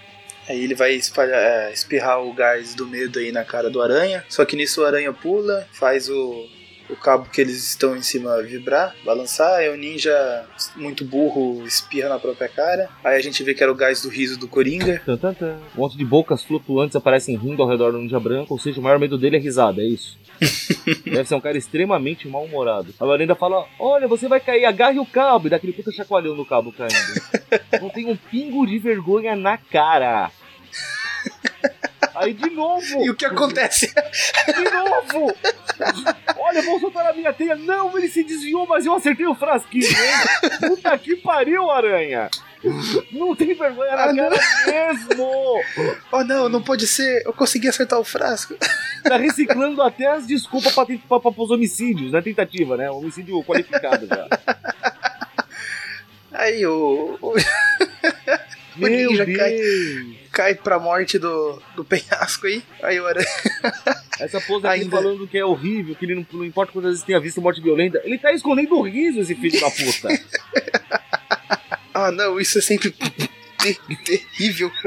Aí ele vai espalhar, é, espirrar o gás do medo aí na cara do aranha. Só que nisso o aranha pula, faz o, o cabo que eles estão em cima vibrar, balançar. Aí o ninja, muito burro, espirra na própria cara. Aí a gente vê que era o gás do riso do Coringa. Um monte de bocas flutuantes aparecem rindo ao redor do ninja branco. Ou seja, o maior medo dele é risada, é isso. *laughs* Deve ser um cara extremamente mal-humorado. A ainda fala: Olha, você vai cair, agarre o cabo. E dá aquele puta chacoalhão no cabo caindo. *laughs* Não tem um pingo de vergonha na cara. Aí de novo! *laughs* E o que acontece? De novo! Olha, vou soltar a minha teia. Não, ele se desviou, mas eu acertei o frasquinho, hein? Puta que pariu, aranha! Não tem vergonha na Ah, cara mesmo! oh não, não pode ser. Eu consegui acertar o frasco. Tá reciclando até as desculpas pra, pros homicídios, na tentativa, né? Homicídio qualificado já. Aí o. o *laughs* Meu ninja Deus! cai. Cai pra morte do, do penhasco aí. Aí o aranha. *laughs* Essa pose aqui Ainda. falando que é horrível, que ele não, não importa quantas vezes tenha visto morte violenta, ele tá escondendo o riso, esse filho da puta. *laughs* Ah não, isso é sempre ter- terrível. *laughs*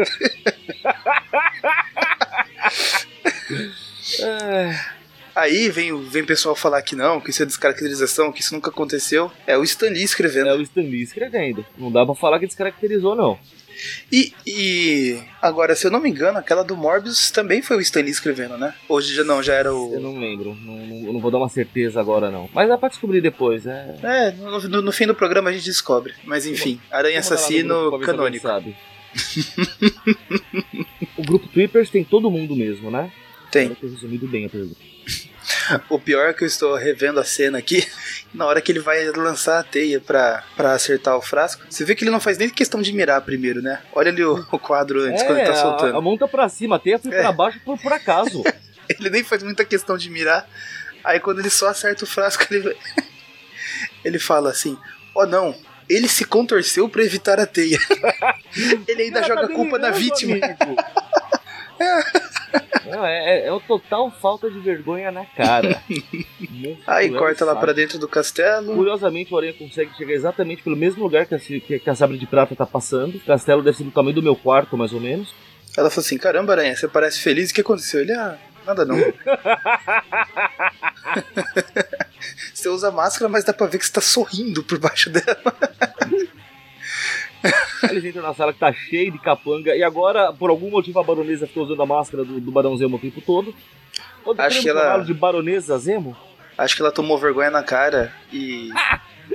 Aí vem, o- vem pessoal falar que não, que isso é descaracterização, que isso nunca aconteceu. É o Stan Lee escrevendo. é o Stan Lee escrevendo. Não dá pra falar que descaracterizou, não. E, e agora, se eu não me engano, aquela do Morbius também foi o Stan Lee escrevendo, né? Hoje já não, já era o. Eu não lembro. Não, não, eu não vou dar uma certeza agora, não. Mas dá pra descobrir depois, é. É, no, no- no fim do programa a gente descobre. Mas enfim, Aranha grupo Assassino se canônico. sabe. o grupo Trippers tem todo mundo mesmo, né? Tem. Ter resumido bem a pergunta. O pior é que eu estou revendo a cena aqui. Na hora que ele vai lançar a teia pra, pra acertar o frasco, você vê que ele não faz nem questão de mirar primeiro, né? Olha ali o, o quadro antes, quando ele tá É, a, soltando. a mão tá pra cima, a teia foi É. pra baixo por, por acaso. *laughs* Ele nem faz muita questão de mirar. Aí quando ele só acerta o frasco, *laughs* ele, ele fala assim: Ó, não, ele se contorceu pra evitar a teia. *laughs* ele ainda Ela joga tá a culpa na vítima. *laughs* Não, é, é, é o total falta de vergonha na cara. *laughs* Aí Monstruoso, corta lá pra dentro do castelo. Curiosamente, o Aranha consegue chegar exatamente pelo mesmo lugar que a, que, que a Sabre de Prata tá passando. O castelo deve ser do tamanho do meu quarto, mais ou menos. Ela falou assim: Caramba, Aranha, você parece feliz. O que aconteceu? Ele, ah, nada não. *laughs* você usa máscara, mas dá pra ver que você tá sorrindo por baixo dela. Eles entram na sala que tá cheia de capanga. E agora, por algum motivo, a baronesa ficou usando a máscara do, do Barão Zemo o tempo todo. Todo Acho que ela- de baronesa Zemo. Acho que ela tomou vergonha na cara e.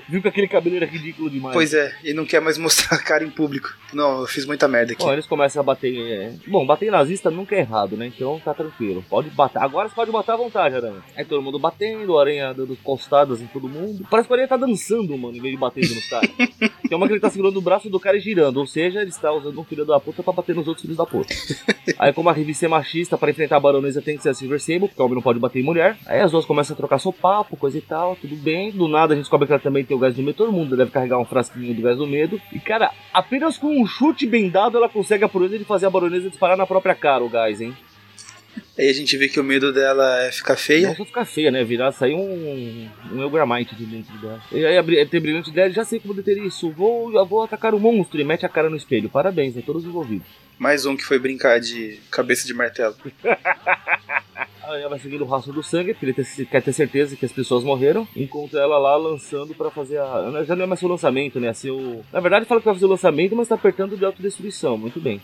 Viu que aquele cabelo era ridículo demais. Pois é, e não quer mais *laughs* mostrar a cara em público. Não, eu fiz muita merda aqui. Bom, eles começam a bater. é, Bom, bater nazista nunca é errado, né? Então tá tranquilo. Pode bater. Agora você pode matar à vontade, Aranha. Aí todo mundo batendo, Aranha dando costadas em todo mundo. Parece que o Aranha tá dançando, mano, em vez de batendo nos caras. *laughs* Tem uma que ele tá segurando o braço do cara e girando. Ou seja, ele está usando um filho da puta pra bater nos outros filhos da puta. *laughs* Aí, como a revista é machista, pra enfrentar a baronesa tem que ser a Silver Sable, porque o homem não pode bater em mulher. Aí as duas começam a trocar sopapo, coisa e tal, tudo bem. Do nada a gente descobre que ela também tem o gás do medo. Todo mundo deve carregar um frasquinho do gás do medo. E, cara, apenas com um chute bem dado, ela consegue a proeza de fazer a baronesa disparar na própria cara o gás, hein? Aí a gente vê que o medo dela é ficar feia. Não só ficar feia, né? Virar, sair um, um Elgramite de dentro dela. E aí a tem brilhante ideia, já sei como deter isso. Vou, vou atacar o monstro e mete a cara no espelho. Parabéns, né? Todos envolvidos. Mais um que foi brincar de cabeça de martelo. *laughs* Aí ela vai seguindo o rastro do sangue, porque ele ter- quer ter certeza que as pessoas morreram. Encontra ela lá lançando pra fazer a. Já não é mais seu lançamento, né? Seu... Na verdade, fala que vai fazer o lançamento, mas tá apertando de autodestruição. Muito bem.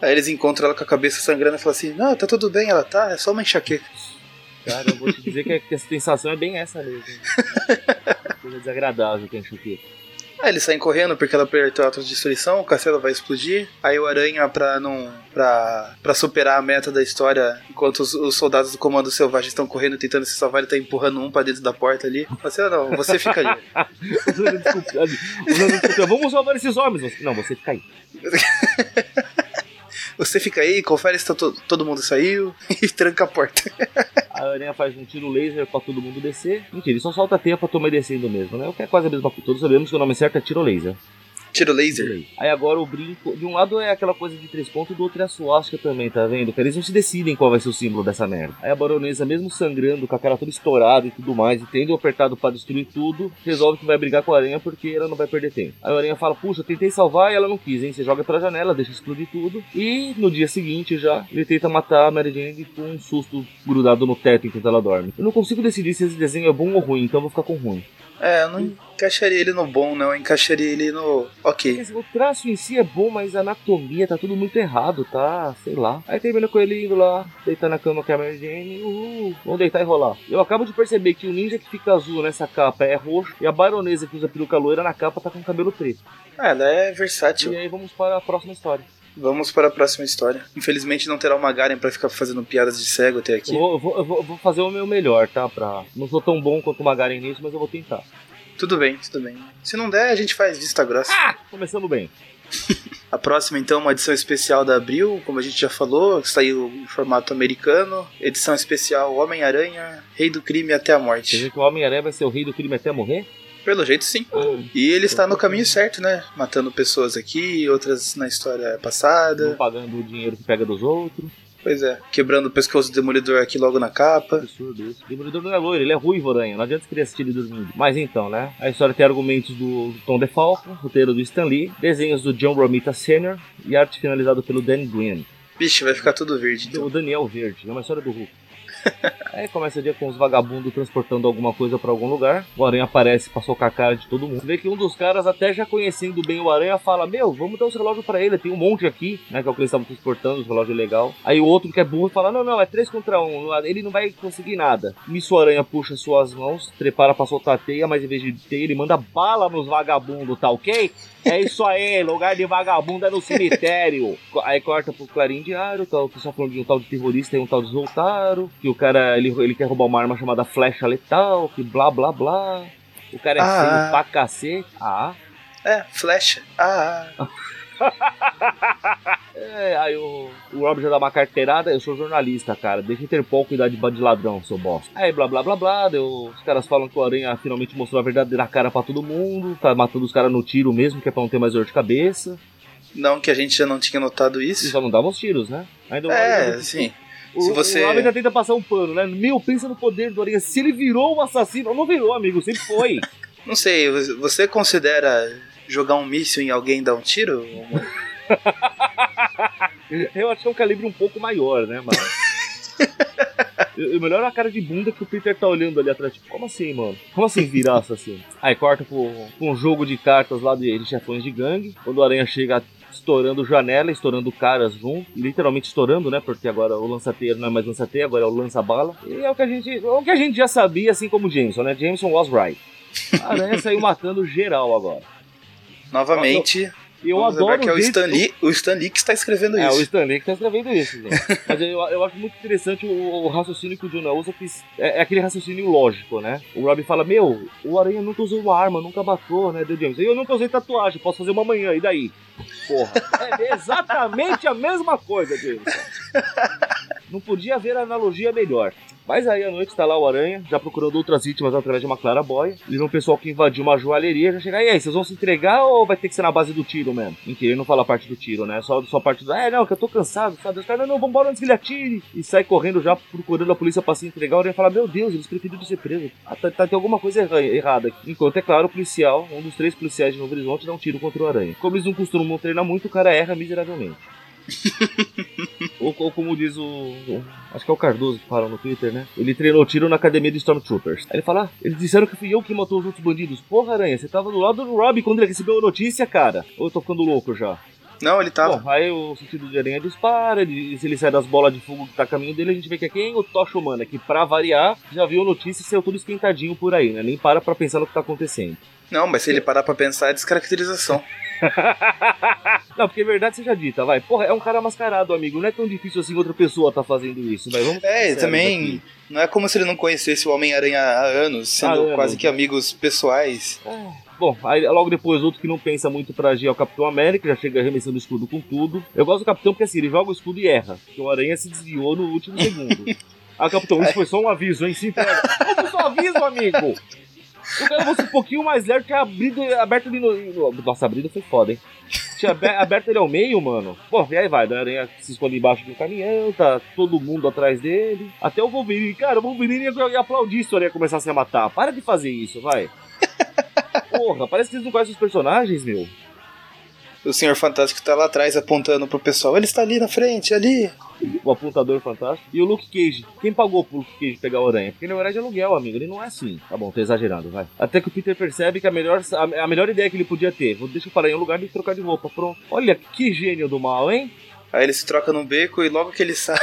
Aí eles encontram ela com a cabeça sangrando e falam assim: Não, tá tudo bem, ela tá, é só uma enxaqueca. Cara, eu vou te dizer que a, que a sensação é bem essa mesmo. *laughs* Coisa desagradável que a enxuqueta. Aí eles saem correndo porque ela apertou a autodestruição, o castelo vai explodir. Aí o Aranha, pra não. pra, pra superar a meta da história, enquanto os, os soldados do Comando Selvagem estão correndo tentando se salvar, ele tá empurrando um pra dentro da porta ali. Você "Ah, não, você fica ali. *laughs* Vamos salvar esses homens. Não, você fica aí. *laughs* Você fica aí, confere se tá to- todo mundo saiu *laughs* e tranca a porta. A aranha faz um tiro laser pra todo mundo descer. Mentira, ele só solta a teia pra tomar descendo mesmo, né? O que é quase a mesma coisa. Todos sabemos que o nome certo é tiro laser. Tiro laser. Aí agora o brinco. De um lado é aquela coisa de três pontos, do outro é a suástica também, tá vendo? Que eles não se decidem qual vai ser o símbolo dessa merda. Aí a baronesa, mesmo sangrando, com a cara toda estourada e tudo mais, e tendo apertado pra destruir tudo, resolve que vai brigar com a aranha porque ela não vai perder tempo. Aí a aranha fala: Puxa, tentei salvar e ela não quis, hein? Você joga pela janela, deixa explodir tudo. E no dia seguinte já, ele tenta matar a Mary Jane com um susto grudado no teto enquanto ela dorme. Eu não consigo decidir se esse desenho é bom ou ruim, então eu vou ficar com ruim. É, eu não encaixaria ele no bom, não. Eu encaixaria ele no. Ok. Assim, O traço em si é bom, mas a anatomia tá tudo muito errado, tá? Sei lá. Aí termina com ele indo lá, deitar na cama com a Mary Jane, uhul, vamos deitar e rolar. Eu acabo de perceber que o ninja que fica azul nessa capa é roxo, e a baronesa que usa peruca loira na capa tá com cabelo preto. Ah, ela é versátil. E aí vamos para a próxima história. Vamos para a próxima história. Infelizmente não terá uma Garen pra ficar fazendo piadas de cego até aqui. Eu vou, eu vou- eu vou- fazer o meu melhor, tá? Pra... Não sou tão bom quanto o Magaren nisso, mas eu vou tentar. Tudo bem, tudo bem. Se não der, a gente faz vista grossa. Começando bem. *laughs* A próxima, então, uma edição especial da Abril, como a gente já falou, saiu em formato americano. Edição especial Homem-Aranha, Rei do Crime até a Quer Morte. dizer que o Homem-Aranha vai ser o rei do crime até morrer? Pelo jeito, sim. E ele está no caminho certo, né? Matando pessoas aqui, outras na história Não passada. pagando o dinheiro que pega dos outros. Pois é, quebrando o pescoço do Demolidor aqui logo na capa. Absurdo isso. O Demolidor não é loiro, ele é ruivo, aranha. Não adianta querer assistir ele dormindo. Mas então, né? A história tem argumentos do Tom DeFalco, roteiro do Stan Lee, desenhos do John Romita Sr. e arte finalizado pelo Dan Green. Vixe, vai ficar tudo verde. Então. O Daniel Verde, é uma história do Hulk. *laughs* Aí começa o dia com os vagabundos transportando alguma coisa pra algum lugar. O Aranha aparece, passou com a cara de todo mundo. Você vê que um dos caras, até já conhecendo bem o Aranha, fala: Meu, vamos dar os relógios pra ele, tem um monte aqui, né? Que é o que eles estavam transportando, os relógios legal. Aí o outro que é burro fala: Não, não, é três contra um, ele não vai conseguir nada. Nisso Aranha puxa suas mãos, prepara pra soltar a teia, mas em vez de teia, ele manda bala nos vagabundos, tá ok? É isso aí, lugar de vagabundo é no cemitério. Aí corta pro Clarim Diário, tá, o pessoal falando de um tal de terrorista e um tal de Zoltaro, que o cara, ele, ele quer roubar uma arma chamada Flecha Letal, que blá blá blá. O cara é Ah. feio pra cacete. Ah, É, flecha. Ah, *laughs* é, aí o, o Rob já dá uma carteirada, eu sou jornalista, cara, deixa Interpol cuidar de, de ladrão, seu bosta. Aí blá blá blá blá, deu, os caras falam que o Aranha finalmente mostrou a verdadeira cara pra todo mundo, tá matando os caras no tiro mesmo, que é pra não ter mais dor de cabeça. não que a gente já não tinha notado E isso. só não dava os tiros, né? Ainda É, sim. O, Se você- o ainda tenta passar um pano, né? Meu, pensa no poder do Aranha. Se ele virou um assassino, não virou, amigo, sempre foi. *laughs* Não sei, você considera jogar um míssil em alguém e dar um tiro? *laughs* Eu acho que é um calibre um pouco maior, né, mano? O *laughs* melhor é a cara de bunda que o Peter tá olhando ali atrás. Tipo, como assim, mano? Como assim virar assassino? Aí corta pro um jogo de cartas lá de, de chefões de gangue. Quando o Aranha chega estourando janela, estourando caras junto. Literalmente estourando, né? Porque agora o lança-teia não é mais lança-teia, agora é o lança-bala. E é o que a gente. é o que a gente já sabia, assim como o Jameson, né? Jameson was right. A Aranha saiu matando geral agora. Novamente, E eu vamos adoro que é o Stan, Lee, o Stan Lee que está escrevendo É, o isso. Stanley que tá escrevendo isso, *laughs* gente. Mas eu, eu acho muito interessante o, o raciocínio que o Jonah usa, que é, é aquele raciocínio lógico, né? O Rob fala, meu, o Aranha nunca usou uma arma, nunca matou, né, The James? Eu nunca usei tatuagem, posso fazer uma amanhã, e daí? Porra, é exatamente a mesma coisa, James. *laughs* Não podia haver analogia melhor. Mas aí à noite tá lá o Aranha, já procurando outras vítimas através de uma clarabóia. Ele vê um pessoal que invadiu uma joalheria, já chega, e aí, vocês vão se entregar ou vai ter que ser na base do tiro mesmo? Mentira, ele não fala a parte do tiro, né? Só, só a parte do, é, não, que eu tô cansado, sabe? Os caras, não, não, vambora antes que ele atire. E sai correndo já, procurando a polícia pra se entregar. O Aranha fala, meu Deus, eles preferiram ser presos. Ah, tá, tá, tem alguma coisa erra- errada aqui. Enquanto, é claro, o policial, um dos três policiais de Novo Horizonte, dá um tiro contra o Aranha. Como eles não costumam treinar muito, o cara erra miseravelmente. *laughs* ou, ou como diz o, Acho que é o Cardoso que fala no Twitter, né? Ele treinou tiro na academia de Stormtroopers. Aí ele fala: ah, eles disseram que fui eu que matou os outros bandidos. Porra, Aranha, você tava do lado do Rob quando ele recebeu a notícia, cara. Ou eu tô ficando louco já? Não, ele tava. Bom, aí o sentido de aranha dispara, ele, se ele sai das bolas de fogo que tá a caminho dele, a gente vê que é quem? O Tocha Humana, que pra variar, já viu notícia e saiu tudo esquentadinho por aí, né? Nem para pra pensar no que tá acontecendo. Não, mas se ele parar pra pensar, é descaracterização. *laughs* *laughs* Não, porque verdade seja dita, vai. Porra, é um cara mascarado, amigo. Não é tão difícil assim outra pessoa tá fazendo isso, vai. Vamos É, também aqui. não é como se ele não conhecesse o Homem-Aranha há anos, sendo quase que amigos pessoais. Bom, aí logo depois outro que não pensa muito pra agir é o Capitão América, já chega arremessando o escudo com tudo. Eu gosto do Capitão porque assim, ele joga o escudo e erra. Porque o Aranha se desviou no último segundo. *laughs* Ah, Capitão, isso foi só um aviso, hein? *laughs* Isso foi só um aviso, amigo! O cara fosse um pouquinho mais lerdo, tinha abrido, aberto ali no, no- Nossa, abrido foi foda, hein? Tinha abe- aberto ele ao meio, mano. Bom, e aí vai, a aranha se esconde embaixo do caminhão, tá todo mundo atrás dele. Até o Wolverine, cara, o Wolverine ia, ia aplaudir se o aranha começasse a matar. Para de fazer isso, vai. Porra, parece que eles não conhecem os personagens, meu. O Senhor Fantástico tá lá atrás apontando pro pessoal. Ele está ali na frente, ali. O apontador fantástico. E o Luke Cage. Quem pagou pro Luke Cage pegar o aranha? Porque na verdade é aluguel, amigo. Ele não é assim. Tá bom, tô exagerando, vai. Até que o Peter percebe que a melhor, a, a melhor ideia que ele podia ter. Vou deixar o aranha em um lugar de trocar de roupa. Pronto. Olha que gênio do mal, hein? Aí ele se troca no beco e logo que ele *laughs* sai,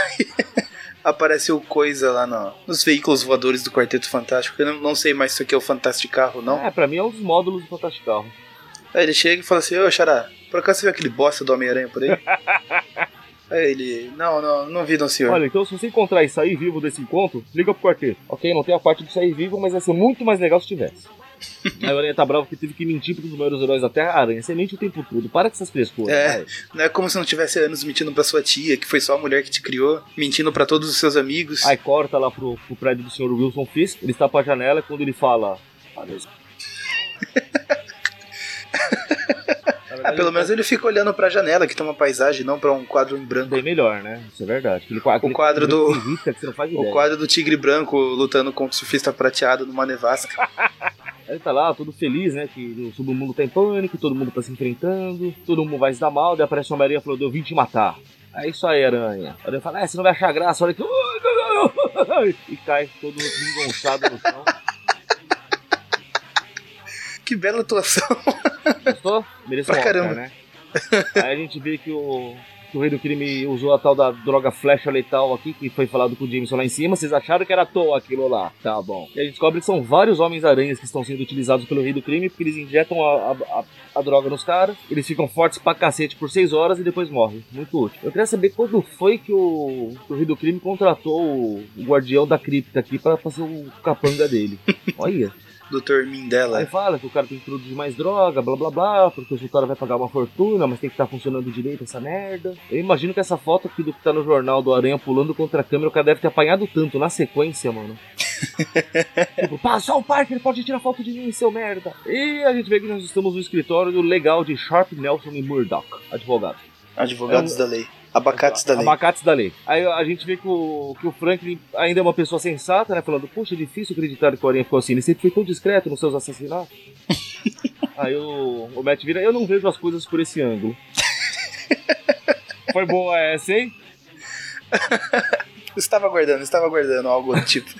aparece o Coisa lá no- nos veículos voadores do Quarteto Fantástico. Eu não, não sei mais se isso aqui é o Fantástico Carro, não. É, pra mim é um dos módulos do Fantástico Carro. Aí ele chega e fala assim, ô Xará, por acaso você viu aquele bosta do Homem-Aranha por aí? *laughs* aí ele, não, não, não vi não, senhor. Olha, então se você encontrar e sair vivo desse encontro, liga pro quarteto. Ok, não tem a parte de sair vivo, mas ia ser muito mais legal se tivesse. *laughs* Aí o Aranha tá bravo que teve que mentir pros maiores heróis da Terra. Aranha, você mente o tempo todo. Para com essas frescuras. É. vai. Não é como se não tivesse anos mentindo pra sua tia, que foi só a mulher que te criou, mentindo pra todos os seus amigos. Aí corta lá pro, pro prédio do Sr. Wilson Fisk, ele está pra janela quando ele fala. *laughs* Ah, pelo menos ele fica olhando pra janela, que tem uma paisagem, não pra um quadro em branco. Bem melhor, né? Isso é verdade. Aquele, aquele quadro do- que irrita, que você não faz *laughs* O quadro do tigre branco lutando contra o surfista prateado numa nevasca. *laughs* Ele tá lá, todo feliz, né? Que o submundo tá em pânico, todo mundo tá se enfrentando, todo mundo vai se dar mal, daí aparece uma Maria e falou, eu vim te matar. É isso aí, aranha. A aranha fala, é, você não vai achar graça, olha aqui. *laughs* E cai todo desengonçado no chão. Que bela atuação. Gostou? Mereceu Pra um Oscar, caramba. né? Aí a gente vê que o, que o rei do crime usou a tal da droga flecha letal aqui, que foi falado com o Jameson lá em cima. Vocês acharam que era à toa aquilo lá? Tá bom. E a gente descobre que são vários Homens-Aranhas que estão sendo utilizados pelo rei do crime, porque eles injetam a, a, a- droga nos caras, eles ficam fortes pra cacete por 6 horas e depois morrem. Muito útil. Eu queria saber quando foi que o, que o rei do crime contratou o, o guardião da cripta aqui pra fazer o capanga dele. *laughs* Olha. Dr. Aí Mindela. fala que o cara tem que produzir mais droga, blá blá blá, porque o sultano vai pagar uma fortuna, mas tem que estar funcionando direito essa merda. Eu imagino que essa foto aqui do que tá no jornal do Aranha pulando contra a câmera, o cara deve ter apanhado tanto na sequência, mano. *laughs* tipo, pá, só o Parker pode tirar foto de mim, seu merda. E a gente vê que nós estamos no escritório do legal de Sharp, Nelson e Murdoch, advogado. Advogados É um- da lei. Abacates da lei. Abacates da lei. Aí a gente vê que o, que o Franklin ainda é uma pessoa sensata, né? Falando, poxa, é difícil acreditar que o Aranha ficou assim. Ele sempre foi tão discreto nos seus assassinatos. *laughs* Aí o, o Matt vira, eu não vejo as coisas por esse ângulo. Foi boa essa, hein? *laughs* Estava aguardando, estava aguardando algo do tipo. *laughs*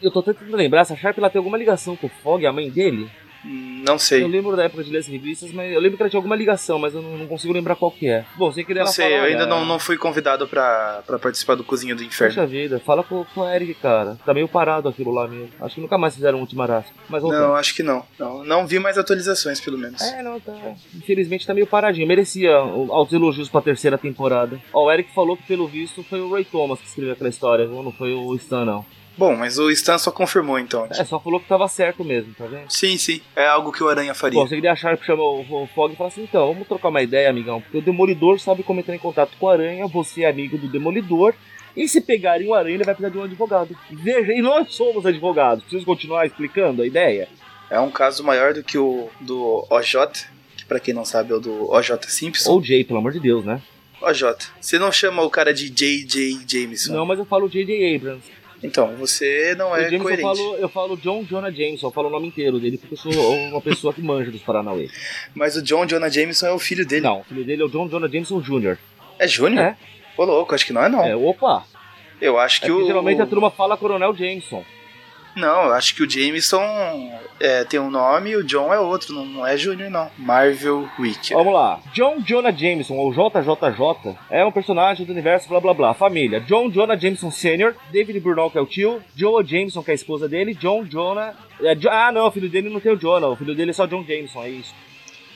Eu tô tentando lembrar, essa Sharp ela tem alguma ligação com o Fog, a mãe dele? Não Eu sei. lembro da época de ler as revistas, mas eu lembro que ela tinha alguma ligação, mas eu não, não consigo lembrar qual que é. Bom, sei que Não sei, fala, eu ainda olha, não, não fui convidado pra, pra participar do Cozinha do Inferno. Poxa vida, fala com, com o Eric, cara. Tá meio parado aquilo lá mesmo. Acho que nunca mais fizeram um Ultimarasco. Mas voltando. Não, acho que não. não. Não vi mais atualizações, pelo menos. É, não, tá. Infelizmente tá meio paradinho. Merecia altos elogios pra terceira temporada. Ó, o Eric falou que, pelo visto, foi o Ray Thomas que escreveu aquela história, viu? Não foi o Stan, não. Bom, mas o Stan só confirmou então. É, só falou que tava certo mesmo, tá vendo? Sim, sim. É algo que o Aranha faria. Bom, você queria achar que chamou o Fog e falou assim: então, vamos trocar uma ideia, amigão. Porque o Demolidor sabe como entrar em contato com o Aranha, você é amigo do Demolidor. E se pegarem o Aranha, ele vai precisar de um advogado. Veja, e nós somos advogados. Preciso continuar explicando a ideia? É um caso maior do que o do OJ, que pra quem não sabe é o do OJ Simpson. Ou Jay, pelo amor de Deus, né? OJ, você não chama o cara de J.J. Jameson. Não, mas eu falo J.J. Abrams. Então, você não é Jameson eu coerente. falo, eu falo John Jonah Jameson, eu falo o nome inteiro dele porque eu sou uma pessoa que manja dos Paranauê. Mas o John Jonah Jameson é o filho dele. Não, o filho dele é o John Jonah Jameson Jr. É Júnior? É. Ô louco, acho que não é não. É, opa! Eu acho É que que o. geralmente a turma fala Coronel Jameson. Não, acho que o Jameson é, tem um nome e o John é outro, não, não é Júnior, não. Marvel Wiki. Vamos lá. John Jonah Jameson, ou JJJ, é um personagem do universo blá blá blá. Família. John Jonah Jameson Sr., David Burnall, que é o tio, Joa Jameson, que é a esposa dele, John Jonah. é, Jo- ah, não, o filho dele não tem o Jonah, o filho dele é só John Jameson, é isso.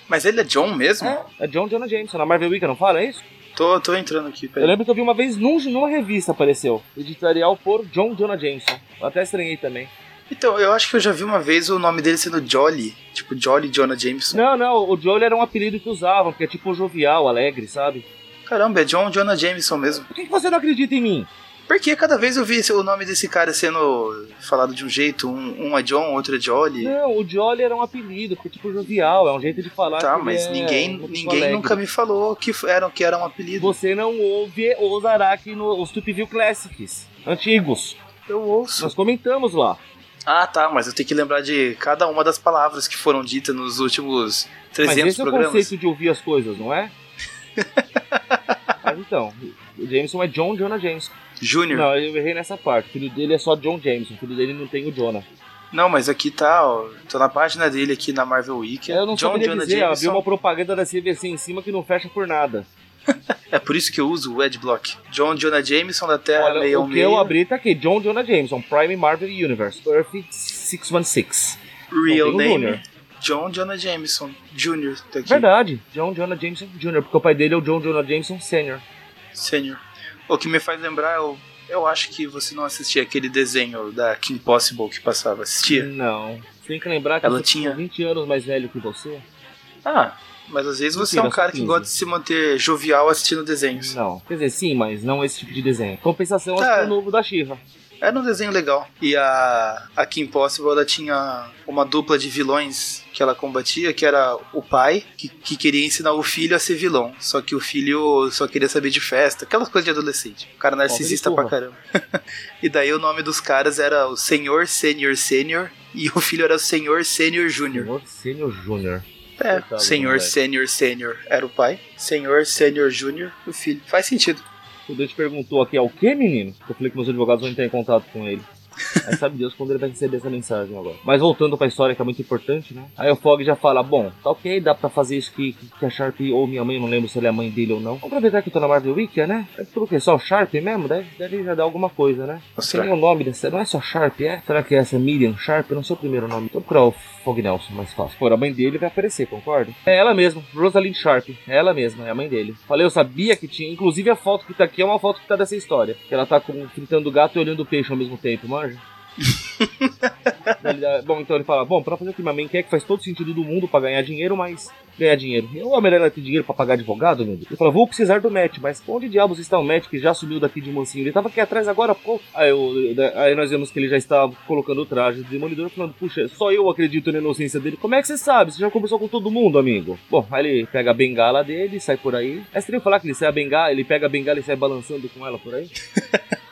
Mas ele é John mesmo? É, é John Jonah Jameson, na Marvel Week, não fala é isso? Tô, tô entrando aqui, Eu peraí. lembro que eu vi uma vez num, numa revista apareceu. Editorial por John Jonah Jameson. Eu até estranhei também. Então, eu acho que eu já vi uma vez o nome dele sendo Jolly. Tipo, Jolly Jonah Jameson. Não, não, o Joel era um apelido que usavam, porque é tipo jovial, alegre, sabe? Caramba, é John Jonah Jameson mesmo. Por que, que você não acredita em mim? Porque cada vez eu vi esse- o nome desse cara sendo falado de um jeito, um, um é John, outro é Jolly. Não, o Jolly era um apelido, porque é tipo jovial, é um jeito de falar. Tá, mas é ninguém, pessoa ninguém alegre. nunca me falou que era, que era um apelido. Você não ouve os Araki nos Tupiville Classics antigos. Eu ouço. Nós comentamos lá. Ah, tá, mas eu tenho que lembrar de cada uma das palavras que foram ditas nos últimos Mas 300 esse é o programas. conceito de ouvir as coisas, não é? *laughs* mas então, o Jameson é John Jonah Jameson. Júnior. Não, eu errei nessa parte. O filho dele é só John Jameson. O filho dele não tem o Jonah. Não, mas aqui tá, ó. Tô na página dele aqui na Marvel Wiki. Eu não John saberia Jonah dizer, Jameson. abriu uma propaganda da CVC em cima que não fecha por nada. *laughs* É por isso que eu uso o Adblock. John Jonah Jameson da Terra Olha, o que 616. eu abri tá aqui, John Jonah Jameson, Prime Marvel Universe, Earth 616. Real name. Junior. John Jonah Jameson Jr. Tá aqui. Verdade, John Jonah Jameson Jr., porque o pai dele é o John Jonah Jameson Sr. Sênior. O que me faz lembrar, eu, eu acho que você não assistia aquele desenho da Kim Possible que passava. Assistia? Não. Tem que lembrar que Ela eu tinha- 20 anos mais velho que você. Ah, mas às vezes você é um cara que 15. gosta de se manter jovial assistindo desenhos. Não. Quer dizer, sim, mas não esse tipo de desenho. Compensação Tá. é o novo da Shiva. Era um desenho legal. E a, a Kim Possible, ela tinha uma dupla de vilões que ela combatia, que era o pai, que, que queria ensinar o filho a ser vilão. Só que o filho só queria saber de festa, aquelas coisas de adolescente. O cara narcisista pra caramba. *laughs* e daí o nome dos caras era o Senhor Sênior Sênior e o filho era o Senhor Sênior Júnior. Senhor Sênior Júnior. É, Senhor. Sênior Sênior era o pai, Senhor Sênior Júnior o filho. Faz sentido. O Deus perguntou aqui, é o que, menino? Eu falei que meus advogados vão entrar em contato com ele. Aí sabe Deus quando ele vai receber essa mensagem agora. Mas voltando pra história que é muito importante, né? Aí o Fog já fala, bom, tá ok, dá pra fazer isso que, que a Sharp ou minha mãe, não lembro se ela é a mãe dele ou não. Vamos aproveitar que eu tô na Marvel Wiki, né? É tudo o quê? Só o Sharp mesmo? Deve, deve já dar alguma coisa, né? Mostrar. Tem o nome dessa, não é só Sharp, é? Será que é essa Miriam Sharp? Eu não sei o primeiro nome. Vou procurar o Fog Nelson, mais fácil. Pô, a mãe dele vai aparecer, concorda? É ela mesma, Rosalind Sharp. É ela mesma, é a mãe dele. Falei, eu sabia que tinha. Inclusive a foto que tá aqui é uma foto que tá dessa história. Que ela tá com, fritando o gato e olhando o peixe ao mesmo tempo, manja? *laughs* Bom, então ele fala: Bom, pra fazer o que minha mãe quer, que faz todo sentido do mundo pra ganhar dinheiro, mas ganhar dinheiro. E o Homem-Aranha tem dinheiro pra pagar advogado, meu Deus? Ele fala: Vou precisar do Matt, mas onde diabos está o Matt que já subiu daqui de mansinho? Ele tava aqui atrás agora pouco. Aí, eu- aí nós vemos que ele já estava colocando o traje do demolidor, falando: Puxa, só eu acredito na inocência dele. Como é que você sabe? Você já conversou com todo mundo, amigo? Bom, aí ele pega a bengala dele, sai por aí. É estranho falar que ele sai a bengala, ele pega a bengala e sai balançando com ela por aí.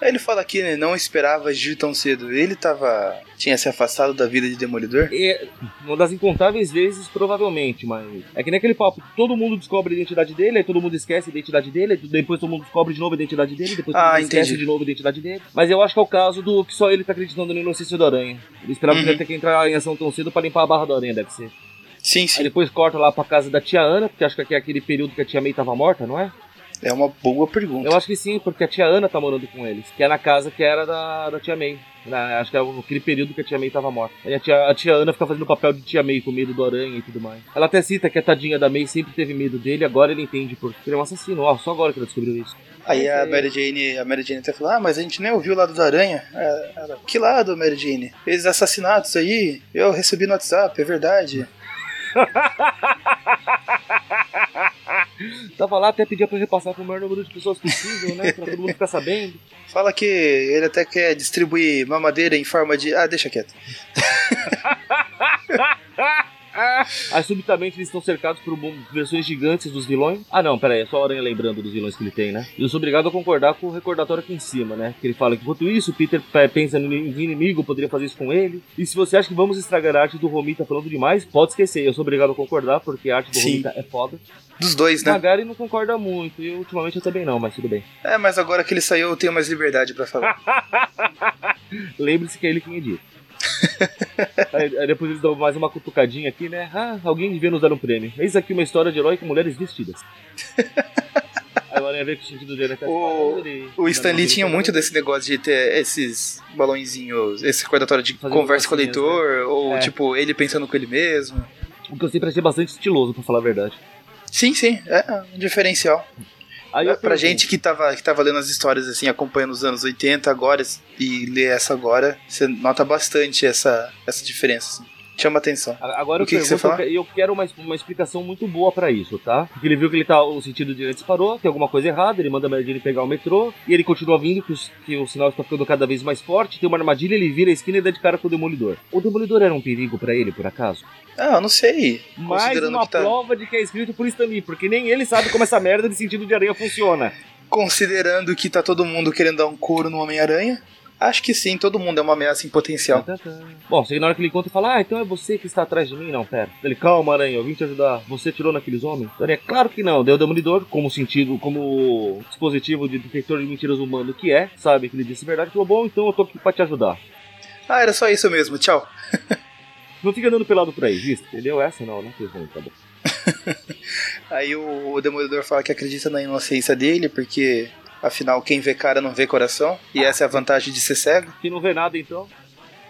Aí *laughs* ele fala que né, não esperava agir tão cedo. Ele tava. tinha se afastado da vida de Demolidor. É, uma das incontáveis vezes, provavelmente, mas. É que nem aquele papo, todo mundo descobre a identidade dele, aí todo mundo esquece a identidade dele, aí depois todo mundo descobre de novo a identidade dele, depois todo Ah, mundo esquece de novo a identidade dele. Mas eu acho que é o caso do que só ele tá acreditando na inocência do Aranha. Ele esperava Uhum. que ele ia ter que entrar em ação tão cedo pra limpar a barra do Aranha, deve ser. Sim, Aí sim. depois corta lá pra casa da tia Ana, porque acho que aqui é aquele período que a tia May tava morta, não é? É uma boa pergunta. Eu acho que sim, porque a tia Ana tá morando com eles, que é na casa que era da, da tia May. Na- acho que é aquele período que a tia May tava morta. Aí a tia, a tia Ana fica fazendo o papel de tia May com medo do aranha e tudo mais. Ela até cita que a tadinha da May sempre teve medo dele, agora ele entende porque ele é um assassino. Ó, só agora que ela descobriu isso. Aí É a aí. Mary Jane, a Mary Jane até falou: Ah, mas a gente nem ouviu o lado da aranha. É, ela, que lado, Mary Jane? Esses assassinatos aí, eu recebi no WhatsApp, é verdade. *laughs* *laughs* Tava lá até pedia pra repassar pro maior número de pessoas possível, né? Pra todo mundo ficar sabendo. *laughs* Fala que ele até quer distribuir mamadeira em forma de. Ah, deixa quieto. *laughs* Aí subitamente eles estão cercados por versões gigantes dos vilões. Ah não, pera aí, é só a Aranha lembrando dos vilões que ele tem, né? E eu sou obrigado a concordar com o recordatório aqui em cima, né? Que ele fala que enquanto isso, o Peter pe- pensa no inimigo, poderia fazer isso com ele. E se você acha que vamos estragar a arte do Romita falando demais, pode esquecer. Eu sou obrigado a concordar, porque a arte do Sim. Romita é foda. Dos dois, né? Magari não concorda muito, e ultimamente eu também não, mas tudo bem. É, mas agora que ele saiu, eu tenho mais liberdade pra falar. *laughs* Lembre-se que é ele quem edita. Aí, aí depois eles dão mais uma cutucadinha aqui, né? Ah, alguém devia nos dar um prêmio. Eis aqui uma história de herói com mulheres vestidas. Aranha vê que o sentido dele é O, o Stan Lee tinha muito desse negócio de ter esses balãozinhos, esse recordatório de Fazer conversa com o leitor, ou É. tipo, ele pensando com ele mesmo. O que eu sempre achei bastante estiloso, pra falar a verdade. Sim, sim, é um diferencial. Aí pra pergunto, gente que tava, que tava lendo as histórias assim, acompanhando os anos 80 agora e lê essa agora, você nota bastante essa, essa diferença. Assim. Chama atenção. Agora O eu que que você pergunto, fala? eu quero uma, uma explicação muito boa pra isso, tá? Porque ele viu que ele tá, o sentido de ele disparou, tem alguma coisa errada, ele manda a Mary pegar o metrô, e ele continua vindo, que, os- que o sinal está ficando cada vez mais forte, tem uma armadilha, ele vira a esquina e dá de cara com o Demolidor. O Demolidor era um perigo pra ele, por acaso? Ah, eu não sei. Mais uma que tá- prova de que é escrito por Stan Lee, porque nem ele sabe como essa merda de sentido de aranha funciona. Considerando que tá todo mundo querendo dar um couro no Homem-Aranha, acho que sim, todo mundo é uma ameaça em potencial. Bom, chega na hora que ele encontra e fala, ah, então é você que está atrás de mim? Não, pera. Ele, calma, aranha, eu vim te ajudar. Você tirou naqueles homens? Aranha, claro que não. Deu o Demolidor, como sentido, como dispositivo de detector de mentiras humano que é, sabe que ele disse a verdade, falou, bom, então eu tô aqui pra te ajudar. Ah, era só isso mesmo, tchau. *laughs* Não fica andando pelado por aí, visto? Entendeu? Essa não, né? Fez ruim, tá bom. *laughs* Aí o, o Demolidor fala que acredita na inocência dele, porque afinal quem vê cara não vê coração, e essa é a vantagem de ser cego. Quem não vê nada, então.